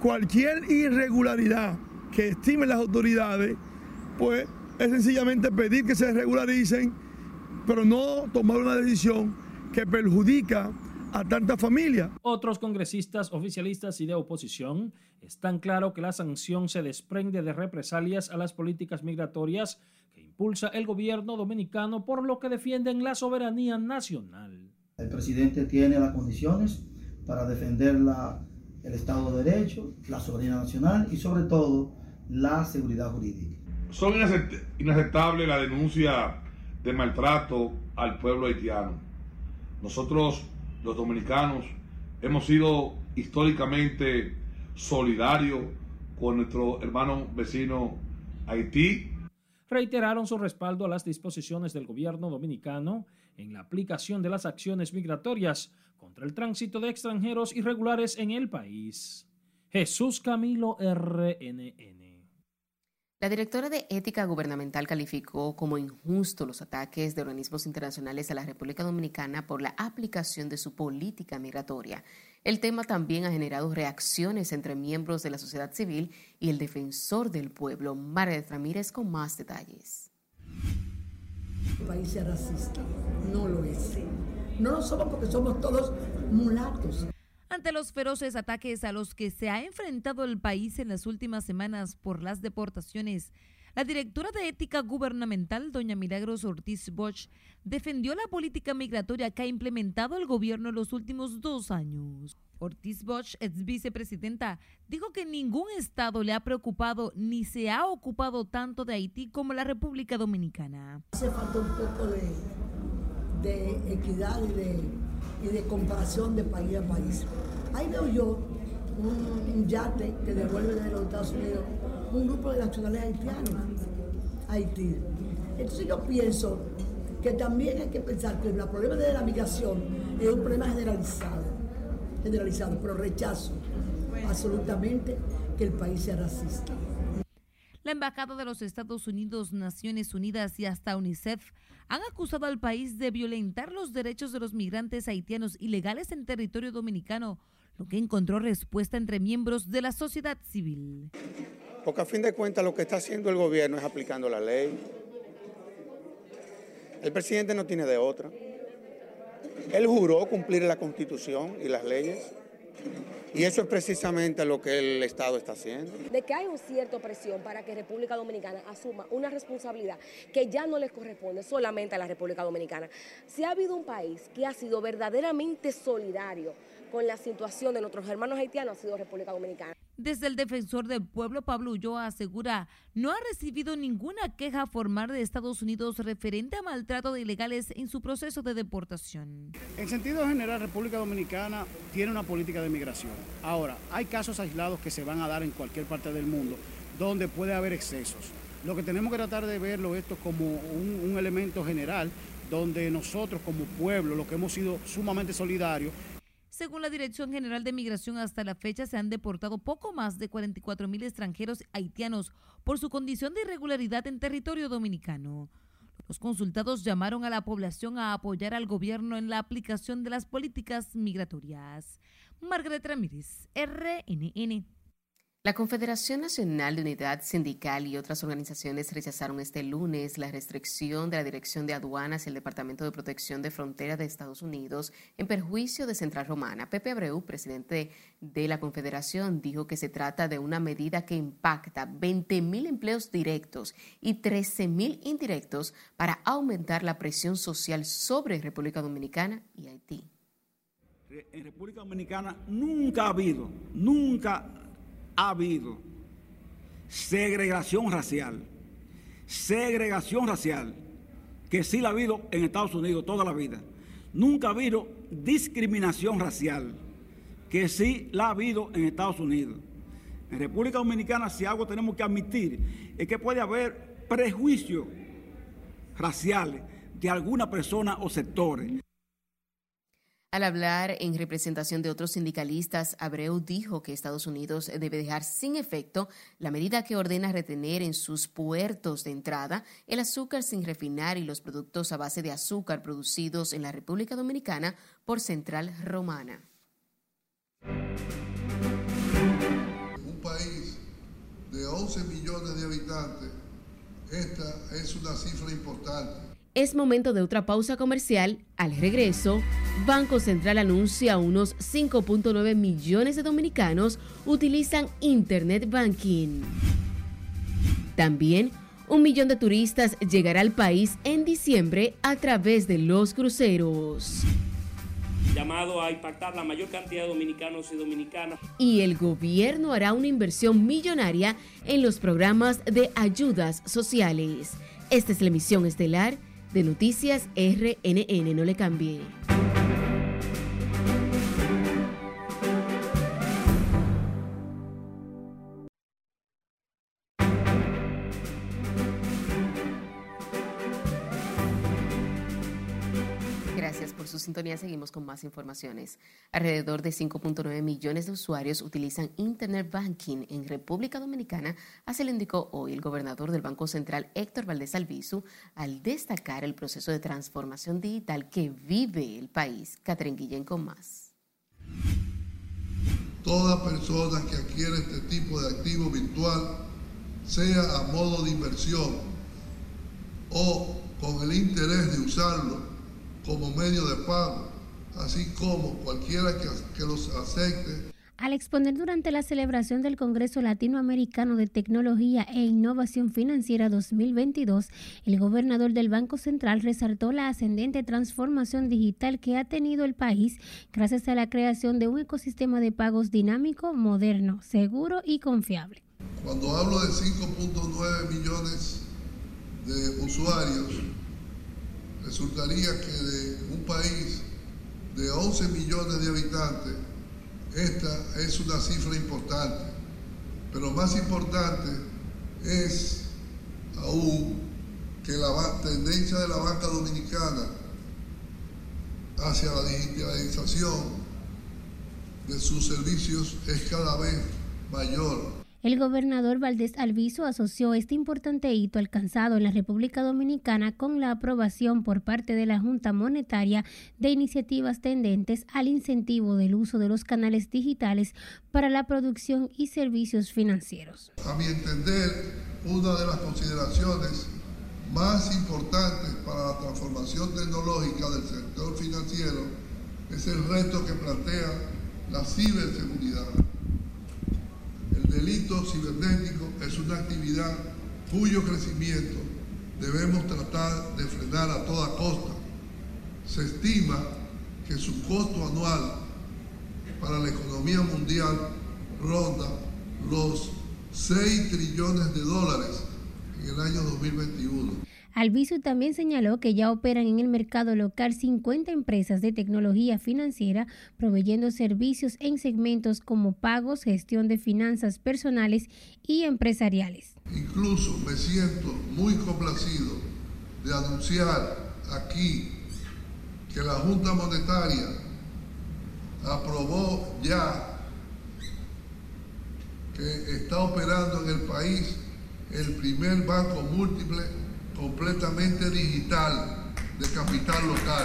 Speaker 7: cualquier irregularidad que estimen las autoridades, pues es sencillamente pedir que se regularicen, pero no tomar una decisión que perjudica a tanta familia.
Speaker 8: Otros congresistas, oficialistas y de oposición están claros que la sanción se desprende de represalias a las políticas migratorias que impulsa el gobierno dominicano por lo que defienden la soberanía nacional.
Speaker 33: El presidente tiene las condiciones para defender la, el Estado de Derecho, la soberanía nacional y sobre todo la seguridad jurídica.
Speaker 34: Son inaceptables la denuncia de maltrato al pueblo haitiano. Nosotros los dominicanos hemos sido históricamente solidarios con nuestro hermano vecino Haití.
Speaker 8: Reiteraron su respaldo a las disposiciones del gobierno dominicano en la aplicación de las acciones migratorias contra el tránsito de extranjeros irregulares en el país. Jesús Camilo RNN.
Speaker 2: La directora de Ética Gubernamental calificó como injusto los ataques de organismos internacionales a la República Dominicana por la aplicación de su política migratoria. El tema también ha generado reacciones entre miembros de la sociedad civil y el defensor del pueblo, Margaret Ramírez, con más detalles.
Speaker 35: El país es racista, no lo es. No lo somos porque somos todos mulatos.
Speaker 36: Ante los feroces ataques a los que se ha enfrentado el país en las últimas semanas por las deportaciones, la directora de Ética Gubernamental, doña Milagros Ortiz Bosch, defendió la política migratoria que ha implementado el gobierno en los últimos dos años. Ortiz Bosch, ex vicepresidenta, dijo que ningún estado le ha preocupado ni se ha ocupado tanto de Haití como la República Dominicana.
Speaker 35: Hace falta un poco de, equidad y de y de comparación de país a país. Ahí veo yo un, yate que devuelve de los Estados Unidos un grupo de nacionales haitianos Haití. Entonces yo pienso que también hay que pensar que el problema de la migración es un problema generalizado, generalizado, pero rechazo absolutamente que el país sea racista.
Speaker 36: La Embajada de los Estados Unidos, Naciones Unidas y hasta UNICEF han acusado al país de violentar los derechos de los migrantes haitianos ilegales en territorio dominicano, lo que encontró respuesta entre miembros de la sociedad civil.
Speaker 37: Porque a fin de cuentas lo que está haciendo el gobierno es aplicando la ley. El presidente no tiene de otra. Él juró cumplir la constitución y las leyes. Y eso es precisamente lo que el Estado está haciendo.
Speaker 38: De que hay una cierta presión para que República Dominicana asuma una responsabilidad que ya no les corresponde solamente a la República Dominicana. Si ha habido un país que ha sido verdaderamente solidario con la situación de nuestros hermanos haitianos, ha sido República Dominicana.
Speaker 36: Desde el defensor del pueblo, Pablo Ulloa asegura no ha recibido ninguna queja formal de Estados Unidos referente a maltrato de ilegales en su proceso de deportación.
Speaker 39: En sentido general, República Dominicana tiene una política de migración. Ahora, hay casos aislados que se van a dar en cualquier parte del mundo donde puede haber excesos. Lo que tenemos que tratar de verlo esto como un, un elemento general donde nosotros como pueblo, lo que hemos sido sumamente solidarios,
Speaker 36: según la Dirección General de Migración, hasta la fecha se han deportado poco más de 44 mil extranjeros haitianos por su condición de irregularidad en territorio dominicano. Los consultados llamaron a la población a apoyar al gobierno en la aplicación de las políticas migratorias. Margaret Ramírez, RNN.
Speaker 2: La Confederación Nacional de Unidad Sindical y otras organizaciones rechazaron este lunes la restricción de la Dirección de Aduanas y el Departamento de Protección de Fronteras de Estados Unidos en perjuicio de Central Romana. Pepe Abreu, presidente de la Confederación, dijo que se trata de una medida que impacta 20.000 empleos directos y 13.000 indirectos para aumentar la presión social sobre República Dominicana y Haití.
Speaker 40: En República Dominicana nunca ha habido, nunca ha habido segregación racial, segregación racial que sí la ha habido en Estados Unidos toda la vida. Nunca ha habido discriminación racial, que sí la ha habido en Estados Unidos. En República Dominicana, si algo tenemos que admitir, es que puede haber prejuicios raciales de alguna persona o sectores.
Speaker 2: Al hablar en representación de otros sindicalistas, Abreu dijo que Estados Unidos debe dejar sin efecto la medida que ordena retener en sus puertos de entrada el azúcar sin refinar y los productos a base de azúcar producidos en la República Dominicana por Central Romana.
Speaker 7: Un país de 11 millones de habitantes, esta es una cifra importante.
Speaker 2: Es momento de otra pausa comercial. Al regreso, Banco Central anuncia unos 5.9 millones de dominicanos utilizan Internet Banking. También, un millón de turistas llegará al país en diciembre a través de los cruceros.
Speaker 41: Llamado a impactar la mayor cantidad de dominicanos y dominicanas.
Speaker 2: Y el gobierno hará una inversión millonaria en los programas de ayudas sociales. Esta es la emisión estelar de Noticias RNN. No le cambie. Por su sintonía. Seguimos con más informaciones. Alrededor de 5.9 millones de usuarios utilizan Internet Banking en República Dominicana, así lo indicó hoy el gobernador del Banco Central, Héctor Valdés Albizu, al destacar el proceso de transformación digital que vive el país. Catherine Guillén con más.
Speaker 7: Toda persona que adquiere este tipo de activo virtual, sea a modo de inversión o con el interés de usarlo como medio de pago, así como cualquiera que, que los acepte
Speaker 21: al exponer durante la celebración del Congreso Latinoamericano de Tecnología e Innovación Financiera 2022, el gobernador del Banco Central resaltó la ascendente transformación digital que ha tenido el país gracias a la creación de un ecosistema de pagos dinámico, moderno, seguro y confiable.
Speaker 7: Cuando hablo de 5.9 millones de usuarios, resultaría que de un país de 11 millones de habitantes, esta es una cifra importante. Pero más importante es aún que la tendencia de la banca dominicana hacia la digitalización de sus servicios es cada vez mayor.
Speaker 21: El gobernador Valdés Alviso asoció este importante hito alcanzado en la República Dominicana con la aprobación por parte de la Junta Monetaria de iniciativas tendentes al incentivo del uso de los canales digitales para la producción y servicios financieros.
Speaker 7: A mi entender, una de las consideraciones más importantes para la transformación tecnológica del sector financiero es el reto que plantea la ciberseguridad delito cibernético es una actividad cuyo crecimiento debemos tratar de frenar a toda costa. Se estima que su costo anual para la economía mundial ronda los 6 trillones de dólares en el año 2021.
Speaker 21: Albizu también señaló que ya operan en el mercado local 50 empresas de tecnología financiera proveyendo servicios en segmentos como pagos, gestión de finanzas personales y empresariales.
Speaker 7: Incluso me siento muy complacido de anunciar aquí que la Junta Monetaria aprobó ya que está operando en el país el primer banco múltiple completamente digital de capital local.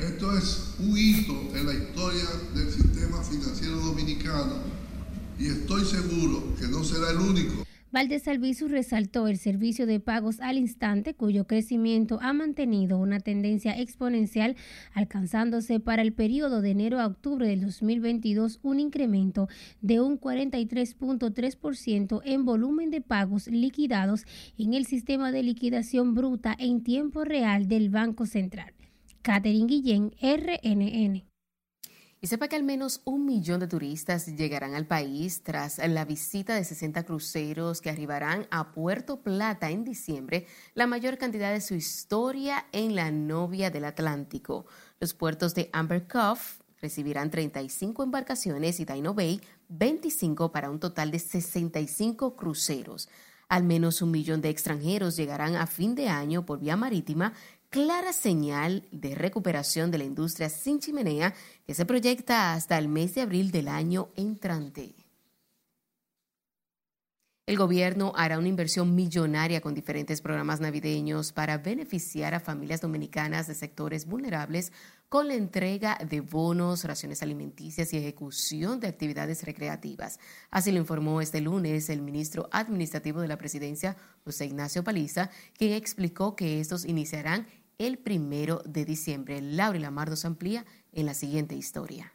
Speaker 7: Esto es un hito en la historia del sistema financiero dominicano y estoy seguro que no será el único.
Speaker 21: Valdés Albizu resaltó el servicio de pagos al instante, cuyo crecimiento ha mantenido una tendencia exponencial, alcanzándose para el periodo de enero a octubre del 2022 un incremento de un 43.3% en volumen de pagos liquidados en el sistema de liquidación bruta en tiempo real del Banco Central. Catherine Guillén, RNN.
Speaker 2: Sepa que al menos un millón de turistas llegarán al país tras la visita de 60 cruceros que arribarán a Puerto Plata en diciembre, la mayor cantidad de su historia en la novia del Atlántico. Los puertos de Amber Cove recibirán 35 embarcaciones y Dino Bay 25 para un total de 65 cruceros. Al menos un millón de extranjeros llegarán a fin de año por vía marítima clara señal de recuperación de la industria sin chimenea que se proyecta hasta el mes de abril del año entrante. El gobierno hará una inversión millonaria con diferentes programas navideños para beneficiar a familias dominicanas de sectores vulnerables con la entrega de bonos, raciones alimenticias y ejecución de actividades recreativas. Así lo informó este lunes el ministro administrativo de la presidencia, José Ignacio Paliza, quien explicó que estos iniciarán el primero de diciembre. Laura Lamardo se amplía en la siguiente historia.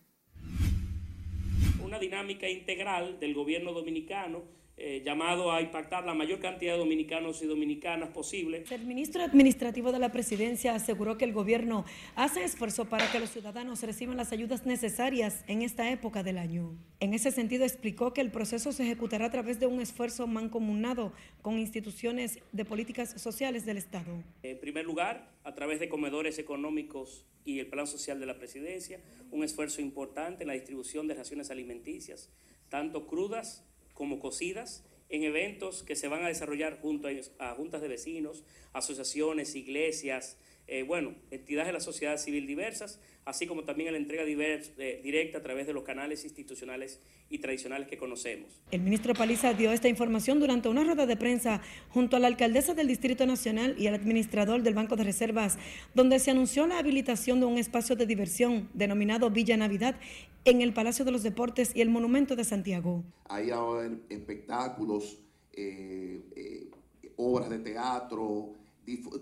Speaker 41: Una dinámica integral del gobierno dominicano eh, llamado a impactar la mayor cantidad de dominicanos y dominicanas posible.
Speaker 26: El ministro administrativo de la presidencia aseguró que el gobierno hace esfuerzo para que los ciudadanos reciban las ayudas necesarias en esta época del año. En ese sentido explicó que el proceso se ejecutará a través de un esfuerzo mancomunado con instituciones de políticas sociales del Estado.
Speaker 41: En primer lugar, a través de comedores económicos y el plan social de la presidencia, un esfuerzo importante en la distribución de raciones alimenticias, tanto crudas como cocidas en eventos que se van a desarrollar junto a, juntas de vecinos, asociaciones, iglesias, eh, bueno, entidades de la sociedad civil diversas, así como también en la entrega eh, directa a través de los canales institucionales y tradicionales que conocemos.
Speaker 26: El ministro Paliza dio esta información durante una rueda de prensa junto a la alcaldesa del Distrito Nacional y al administrador del Banco de Reservas, donde se anunció la habilitación de un espacio de diversión denominado Villa Navidad en el Palacio de los Deportes y el Monumento de Santiago.
Speaker 6: Ahí haber espectáculos, eh, eh, obras de teatro,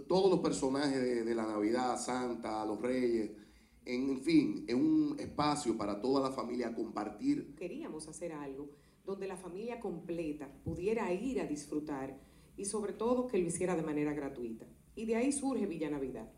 Speaker 6: todos los personajes de, la Navidad, Santa, los Reyes en fin, en un espacio para toda la familia compartir.
Speaker 42: Queríamos hacer algo donde la familia completa pudiera ir a disfrutar y sobre todo que lo hiciera de manera gratuita. Y de ahí surge Villa Navidad,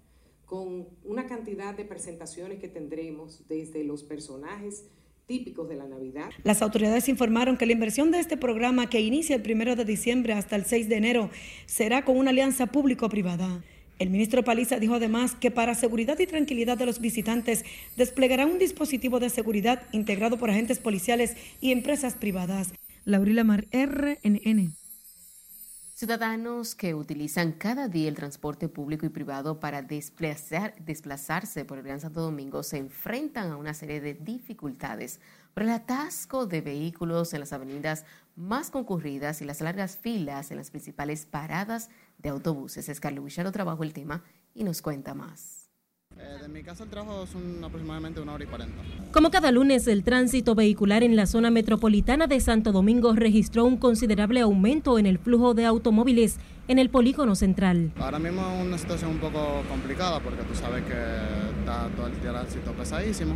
Speaker 42: con una cantidad de presentaciones que tendremos desde los personajes típicos de la Navidad.
Speaker 26: Las autoridades informaron que la inversión de este programa, que inicia el primero de diciembre hasta el 6 de enero, será con una alianza público-privada. El ministro Paliza dijo además que para seguridad y tranquilidad de los visitantes desplegará un dispositivo de seguridad integrado por agentes policiales y empresas privadas. Laurila Mar, RNN.
Speaker 2: Ciudadanos que utilizan cada día el transporte público y privado para desplazar, desplazarse por el Gran Santo Domingo se enfrentan a una serie de dificultades por el atasco de vehículos en las avenidas más concurridas y las largas filas en las principales paradas de autobuses. Escarlo Guicharo trabajó el tema y nos cuenta más.
Speaker 43: Eh, de mi casa al trabajo son aproximadamente una hora y cuarenta.
Speaker 15: Como cada lunes, el tránsito vehicular en la zona metropolitana de Santo Domingo registró un considerable aumento en el flujo de automóviles en el polígono central.
Speaker 43: Ahora mismo es una situación un poco complicada porque tú sabes que está todo el tránsito pesadísimo.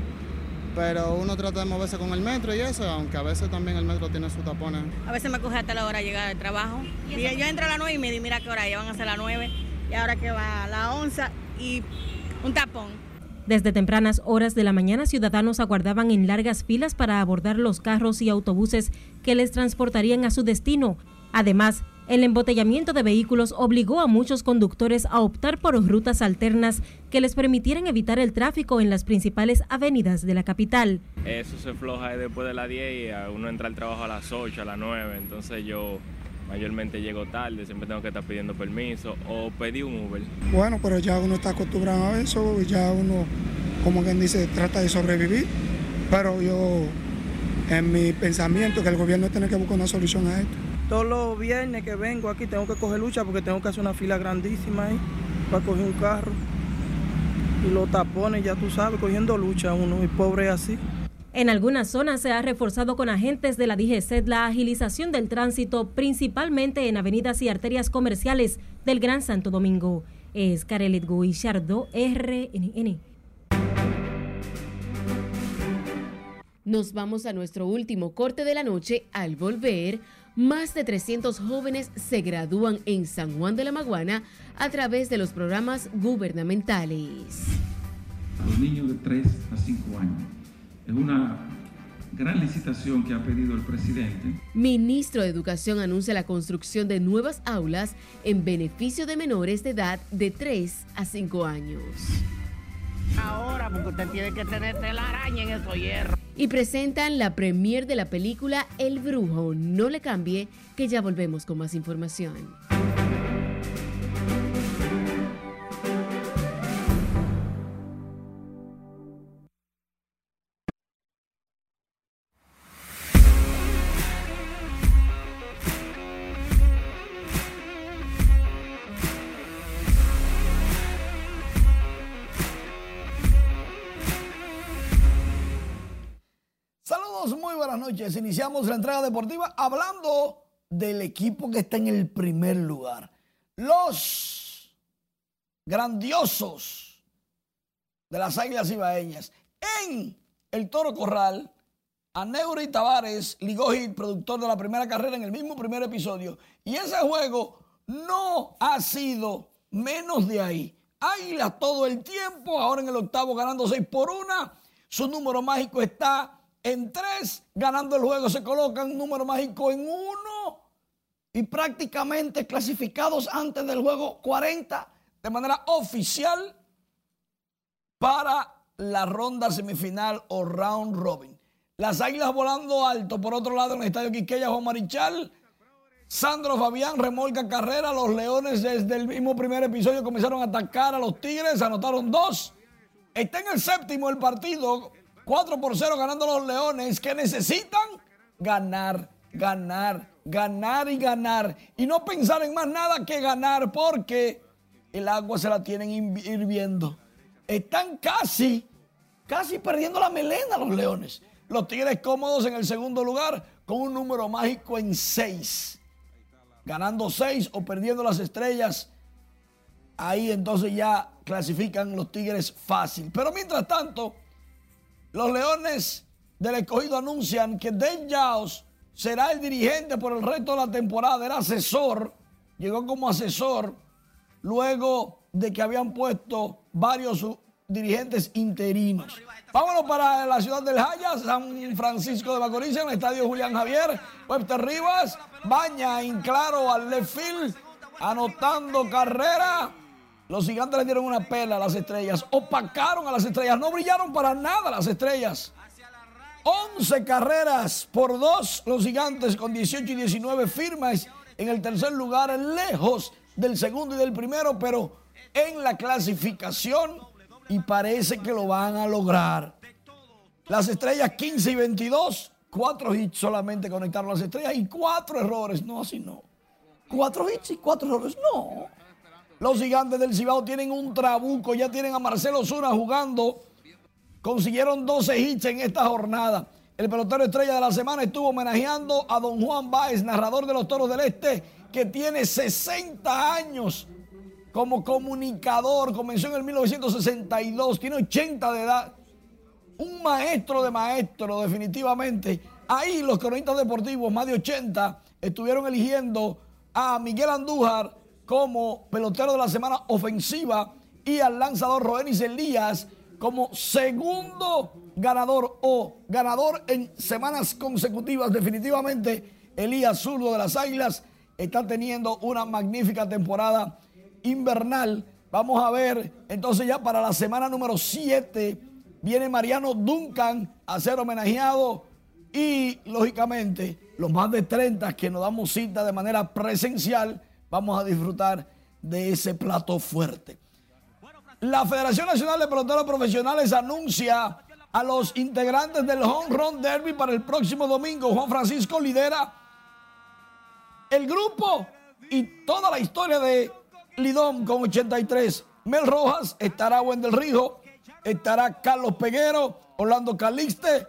Speaker 43: Pero uno trata de moverse con el metro y eso, aunque a veces también el metro tiene sus tapones.
Speaker 44: A veces me coge hasta la hora de llegar al trabajo. Y yo entro a las 9 y me di, mira qué hora, ya van a ser las 9 y ahora que va a las 11 y un tapón.
Speaker 15: Desde tempranas horas de la mañana, ciudadanos aguardaban en largas filas para abordar los carros y autobuses que les transportarían a su destino. Además, el embotellamiento de vehículos obligó a muchos conductores a optar por rutas alternas que les permitieran evitar el tráfico en las principales avenidas de la capital.
Speaker 45: Eso se floja después de las 10 y uno entra al trabajo a las 8, a las 9, entonces yo mayormente llego tarde, siempre tengo que estar pidiendo permiso o pedir un Uber.
Speaker 46: Bueno, pero ya uno está acostumbrado a eso, ya uno, como quien dice, trata de sobrevivir, pero yo, en mi pensamiento, que el gobierno tiene que buscar una solución a esto.
Speaker 47: Todos los viernes que vengo aquí tengo que coger lucha porque tengo que hacer una fila grandísima ahí para coger un carro. Y los tapones, ya tú sabes, cogiendo lucha uno, y pobre así.
Speaker 15: En algunas zonas se ha reforzado con agentes de la DGCET la agilización del tránsito, principalmente en avenidas y arterias comerciales del Gran Santo Domingo. Es Carelet Guillardo, RNN.
Speaker 2: Nos vamos a nuestro último corte de la noche. Al volver, más de 300 jóvenes se gradúan en San Juan de la Maguana a través de los programas gubernamentales.
Speaker 48: A los niños de 3 a 5 años
Speaker 49: una gran licitación que ha pedido el presidente.
Speaker 2: Ministro de Educación anuncia la construcción de nuevas aulas en beneficio de menores de edad de 3 a 5 años.
Speaker 50: Ahora, porque usted tiene que tener araña en esos hierros.
Speaker 2: Y presentan la premier de la película El Brujo. No le cambie, que ya volvemos con más información.
Speaker 51: Muy buenas noches. Iniciamos la entrega deportiva hablando del equipo que está en el primer lugar. Los grandiosos de las Águilas Ibaeñas. En el Toro Corral, Aneuri Tavares ligó hit, productor de la primera carrera en el mismo primer episodio. Y ese juego no ha sido menos de ahí. Águilas todo el tiempo, ahora en el octavo ganando 6 por una. Su número mágico está en 3, ganando el juego se colocan número mágico en 1 y prácticamente clasificados antes del juego 40 de manera oficial para la ronda semifinal o round robin. Las águilas volando alto, por otro lado en el estadio Quiqueya, Juan Marichal. Sandro Fabián remolca carrera. Los Leones desde el mismo primer episodio comenzaron a atacar a los Tigres. Anotaron dos. Está en el séptimo el partido. 4 por 0 ganando los Leones que necesitan ganar, ganar, ganar y ganar. Y no pensar en más nada que ganar porque el agua se la tienen hirviendo. Están casi, casi perdiendo la melena los Leones. Los Tigres cómodos en el segundo lugar con un número mágico en 6. Ganando 6 o perdiendo las estrellas. Ahí entonces ya clasifican los Tigres fácil. Pero mientras tanto, los Leones del Escogido anuncian que Dave Jaws será el dirigente por el resto de la temporada. Era asesor, llegó como asesor luego de que habían puesto varios dirigentes interinos. Vámonos para la ciudad del Jaya, San Francisco de Macorís, en el estadio Julián Javier, Webster Rivas, baña en claro al left field, anotando carrera. Los gigantes le dieron una pela a las estrellas, opacaron a las estrellas, no brillaron para nada las estrellas. 11 carreras por dos, los gigantes con 18 y 19 firmas en el tercer lugar, lejos del segundo y del primero, pero en la clasificación y parece que lo van a lograr. Las estrellas 15 y 22, cuatro hits solamente conectaron las estrellas y cuatro errores. No, así no. Cuatro hits y cuatro errores. No. Los gigantes del Cibao tienen un trabuco, ya tienen a Marcelo Zuna jugando. Consiguieron 12 hits en esta jornada. El pelotero estrella de la semana estuvo homenajeando a don Juan Báez, narrador de los Toros del Este, que tiene 60 años como comunicador. Comenzó en el 1962, tiene 80 de edad. Un maestro de maestro, definitivamente. Ahí los cronistas deportivos, más de 80, estuvieron eligiendo a Miguel Andújar como pelotero de la semana ofensiva y al lanzador Roenis Elías como segundo ganador o ganador en semanas consecutivas. Definitivamente, Elías Zurdo de las Águilas está teniendo una magnífica temporada invernal. Vamos a ver, entonces ya para la semana número 7 viene Mariano Duncan a ser homenajeado y lógicamente los más de 30 que nos damos cita de manera presencial, vamos a disfrutar de ese plato fuerte. La Federación Nacional de Peloteros Profesionales anuncia a los integrantes del Home Run Derby para el próximo domingo. Juan Francisco lidera el grupo y toda la historia de Lidón con 83. Mel Rojas, estará Wendel Rijo, estará Carlos Peguero, Orlando Calixte,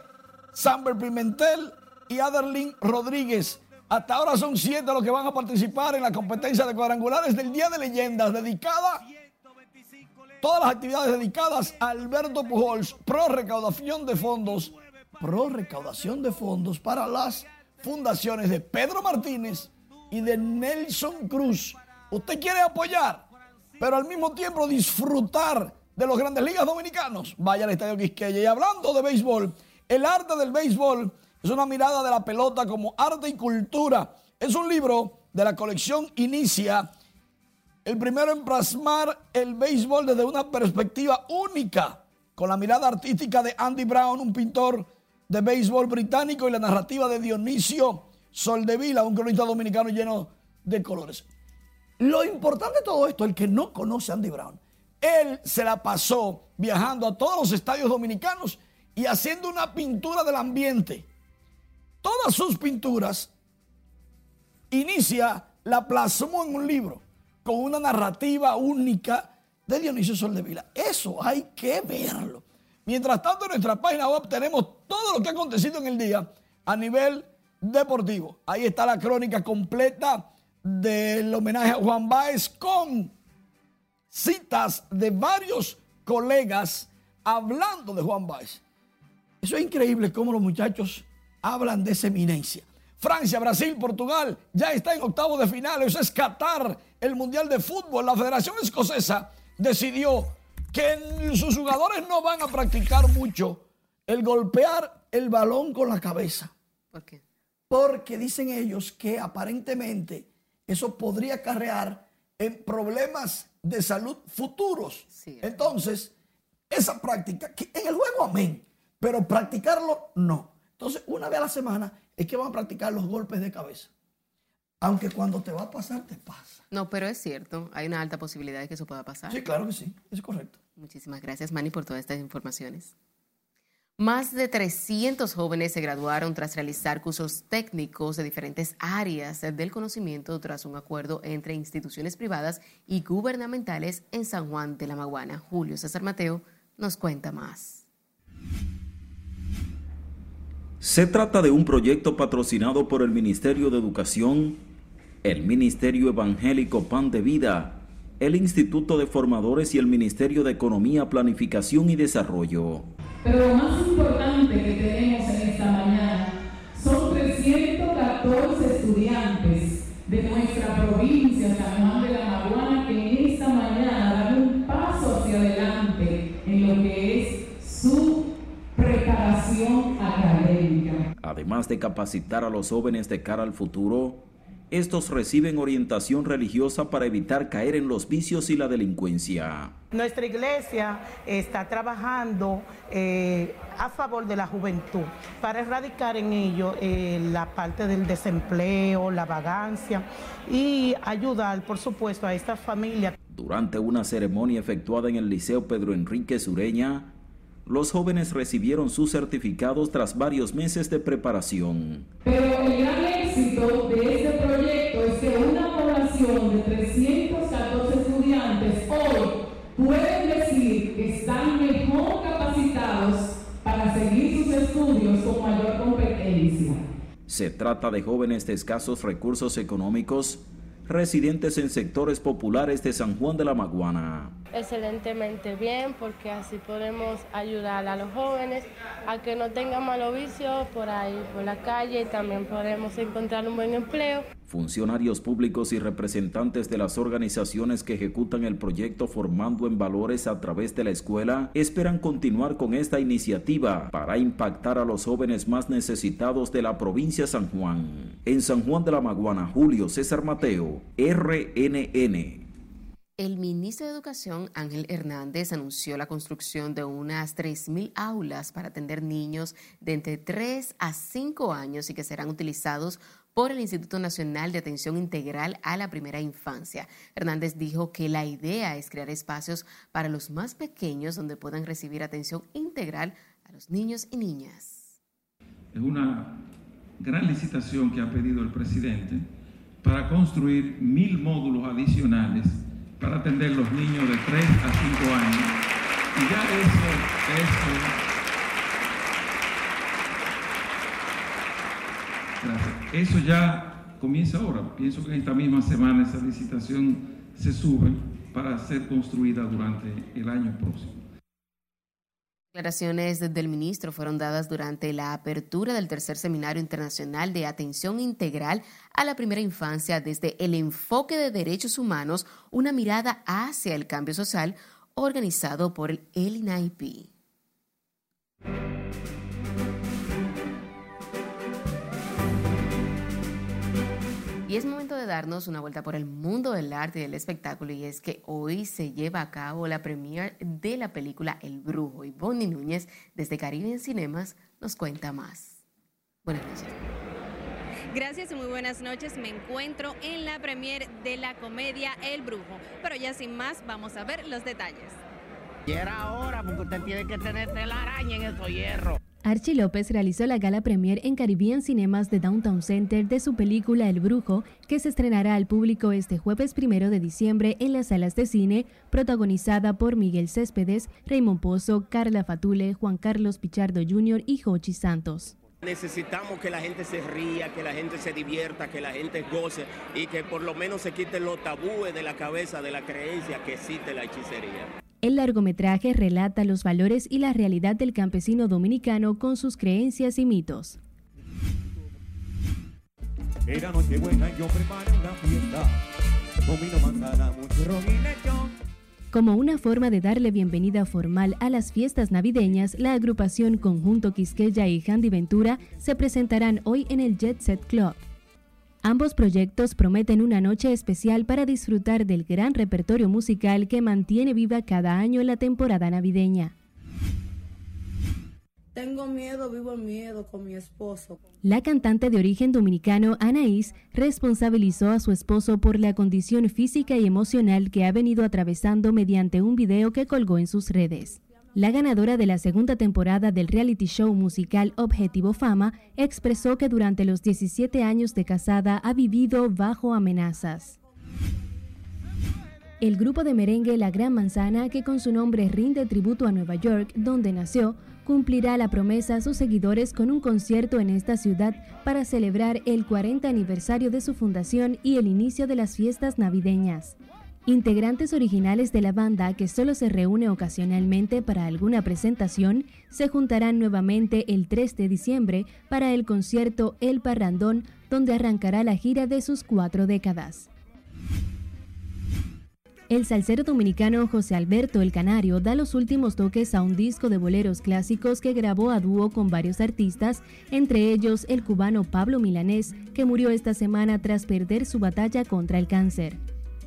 Speaker 51: Samber Pimentel y Aderlin Rodríguez. Hasta ahora son siete los que van a participar en la competencia de cuadrangulares del Día de Leyendas, dedicada todas las actividades dedicadas a Alberto Pujols, pro recaudación de fondos, pro recaudación de fondos para las fundaciones de Pedro Martínez y de Nelson Cruz. Usted quiere apoyar, pero al mismo tiempo disfrutar de los grandes ligas dominicanos. Vaya al Estadio Quisqueya. Y hablando de béisbol, El arte del béisbol es una mirada de la pelota como arte y cultura. Es un libro de la colección Inicia, el primero en plasmar el béisbol desde una perspectiva única, con la mirada artística de Andy Brown, un pintor de béisbol británico, y la narrativa de Dionisio Soldevila, un cronista dominicano lleno de colores. Lo importante de todo esto, el que no conoce a Andy Brown, él se la pasó viajando a todos los estadios dominicanos y haciendo una pintura del ambiente. Todas sus pinturas inicia, la plasmó en un libro con una narrativa única de Dionisio Soldevila. Eso hay que verlo. Mientras tanto, en nuestra página web tenemos todo lo que ha acontecido en el día a nivel deportivo. Ahí está la crónica completa del homenaje a Juan Báez con citas de varios colegas hablando de Juan Báez. Eso es increíble cómo los muchachos hablan de esa eminencia. Francia, Brasil, Portugal ya está en octavo de final. Eso es Qatar, el Mundial de Fútbol. La Federación Escocesa decidió que sus jugadores no van a practicar mucho el golpear el balón con la cabeza.
Speaker 2: ¿Por qué?
Speaker 51: Porque dicen ellos que aparentemente eso podría acarrear en problemas de salud futuros. Entonces, esa práctica, que en el juego amén, pero practicarlo no. Entonces, una vez a la semana es que van a practicar los golpes de cabeza. Aunque cuando te va a pasar, te pasa.
Speaker 2: No, pero es cierto, hay una alta posibilidad de que eso pueda pasar.
Speaker 51: Sí, claro que sí, es correcto.
Speaker 2: Muchísimas gracias, Manny, por todas estas informaciones. Más de 300 jóvenes se graduaron tras realizar cursos técnicos de diferentes áreas del conocimiento tras un acuerdo entre instituciones privadas y gubernamentales en San Juan de la Maguana. Julio César Mateo nos cuenta más.
Speaker 52: Se trata de un proyecto patrocinado por el Ministerio de Educación, el Ministerio Evangélico Pan de Vida, el Instituto de Formadores y el Ministerio de Economía, Planificación y Desarrollo.
Speaker 53: Pero lo más importante que tenemos en esta mañana son 314 estudiantes de nuestra provincia,
Speaker 52: Además de capacitar a los jóvenes de cara al futuro, estos reciben orientación religiosa para evitar caer en los vicios y la delincuencia.
Speaker 54: Nuestra iglesia está trabajando eh, a favor de la juventud para erradicar en ello eh, la parte del desempleo, la vagancia y ayudar, por supuesto, a estas familias.
Speaker 52: Durante una ceremonia efectuada en el Liceo Pedro Enrique Sureña, los jóvenes recibieron sus certificados tras varios meses de preparación.
Speaker 53: Pero el gran éxito de este proyecto es que una población de 314 estudiantes hoy pueden decir que están mejor capacitados para seguir sus estudios con mayor competencia.
Speaker 52: Se trata de jóvenes de escasos recursos económicos residentes en sectores populares de San Juan de la Maguana.
Speaker 55: Excelentemente bien, porque así podemos ayudar a los jóvenes a que no tengan malos vicios por ahí, por la calle, y también podemos encontrar un buen empleo.
Speaker 52: Funcionarios públicos y representantes de las organizaciones que ejecutan el proyecto Formando en Valores a través de la escuela esperan continuar con esta iniciativa para impactar a los jóvenes más necesitados de la provincia San Juan. En San Juan de la Maguana, Julio César Mateo, RNN.
Speaker 2: El ministro de Educación, Ángel Hernández, anunció la construcción de unas 3.000 aulas para atender niños de entre 3 a 5 años y que serán utilizados por el Instituto Nacional de Atención Integral a la Primera Infancia. Hernández dijo que la idea es crear espacios para los más pequeños donde puedan recibir atención integral a los niños y niñas.
Speaker 49: Es una gran licitación que ha pedido el presidente para construir mil módulos adicionales para atender los niños de 3 a 5 años. Y ya eso, Eso ya comienza ahora. Pienso que en esta misma semana esa licitación se sube para ser construida durante el año próximo.
Speaker 2: Declaraciones del ministro fueron dadas durante la apertura del tercer Seminario Internacional de Atención Integral a la Primera Infancia desde el enfoque de derechos humanos, una mirada hacia el cambio social, organizado por el INAIP. Y es momento de darnos una vuelta por el mundo del arte y del espectáculo y es que hoy se lleva a cabo la premiere de la película El Brujo y Bonnie Núñez desde Caribe en Cinemas nos cuenta más. Buenas noches.
Speaker 56: Gracias y muy buenas noches. Me encuentro en la premier de la comedia El Brujo. Pero ya sin más, vamos a ver los detalles.
Speaker 50: Y era ahora porque usted tiene que tener la araña en esos hierros.
Speaker 57: Archie López realizó la gala premier en Caribbean Cinemas de Downtown Center de su película El Brujo, que se estrenará al público este jueves primero de diciembre en las salas de cine, protagonizada por Miguel Céspedes, Raymond Pozo, Carla Fatule, Juan Carlos Pichardo Jr. y Jochi Santos.
Speaker 58: Necesitamos que la gente se ría, que la gente se divierta, que la gente goce y que por lo menos se quiten los tabúes de la cabeza de la creencia que existe la hechicería.
Speaker 57: El largometraje relata los valores y la realidad del campesino dominicano con sus creencias y mitos.
Speaker 59: Era buena y yo preparé una fiesta, manzana, mucho ron y lechón.
Speaker 57: Como una forma de darle bienvenida formal a las fiestas navideñas, la agrupación Conjunto Quisqueya y Handy Ventura se presentarán hoy en el Jet Set Club. Ambos proyectos prometen una noche especial para disfrutar del gran repertorio musical que mantiene viva cada año la temporada navideña.
Speaker 60: Tengo miedo, vivo en miedo con mi esposo.
Speaker 57: La cantante de origen dominicano Anaís responsabilizó a su esposo por la condición física y emocional que ha venido atravesando mediante un video que colgó en sus redes. La ganadora de la segunda temporada del reality show musical Objetivo Fama expresó que durante los 17 años de casada ha vivido bajo amenazas. El grupo de merengue La Gran Manzana, que con su nombre rinde tributo a Nueva York, donde nació, cumplirá la promesa a sus seguidores con un concierto en esta ciudad para celebrar el 40 aniversario de su fundación y el inicio de las fiestas navideñas. Integrantes originales de la banda, que solo se reúne ocasionalmente para alguna presentación, se juntarán nuevamente el 3 de diciembre para el concierto El Parrandón, donde arrancará la gira de sus cuatro décadas. El salsero dominicano José Alberto El Canario da los últimos toques a un disco de boleros clásicos que grabó a dúo con varios artistas, entre ellos el cubano Pablo Milanés, que murió esta semana tras perder su batalla contra el cáncer.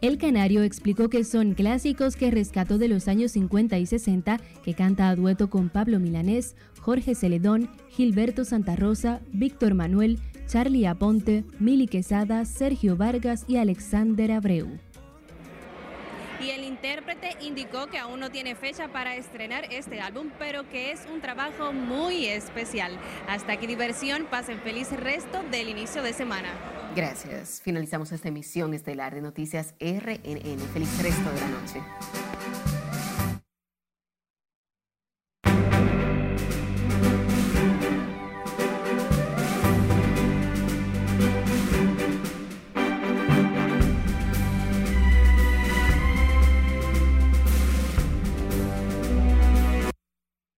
Speaker 57: El Canario explicó que son clásicos que rescató de los años 50 y 60, que canta a dueto con Pablo Milanés, Jorge Celedón, Gilberto Santa Rosa, Víctor Manuel, Charlie Aponte, Mili Quesada, Sergio Vargas y Alexander Abreu
Speaker 56: y el intérprete indicó que aún no tiene fecha para estrenar este álbum, pero que es un trabajo muy especial. Hasta aquí diversión, pasen feliz resto del inicio de semana.
Speaker 2: Gracias. Finalizamos esta emisión estelar de Noticias RNN. Feliz resto de la noche.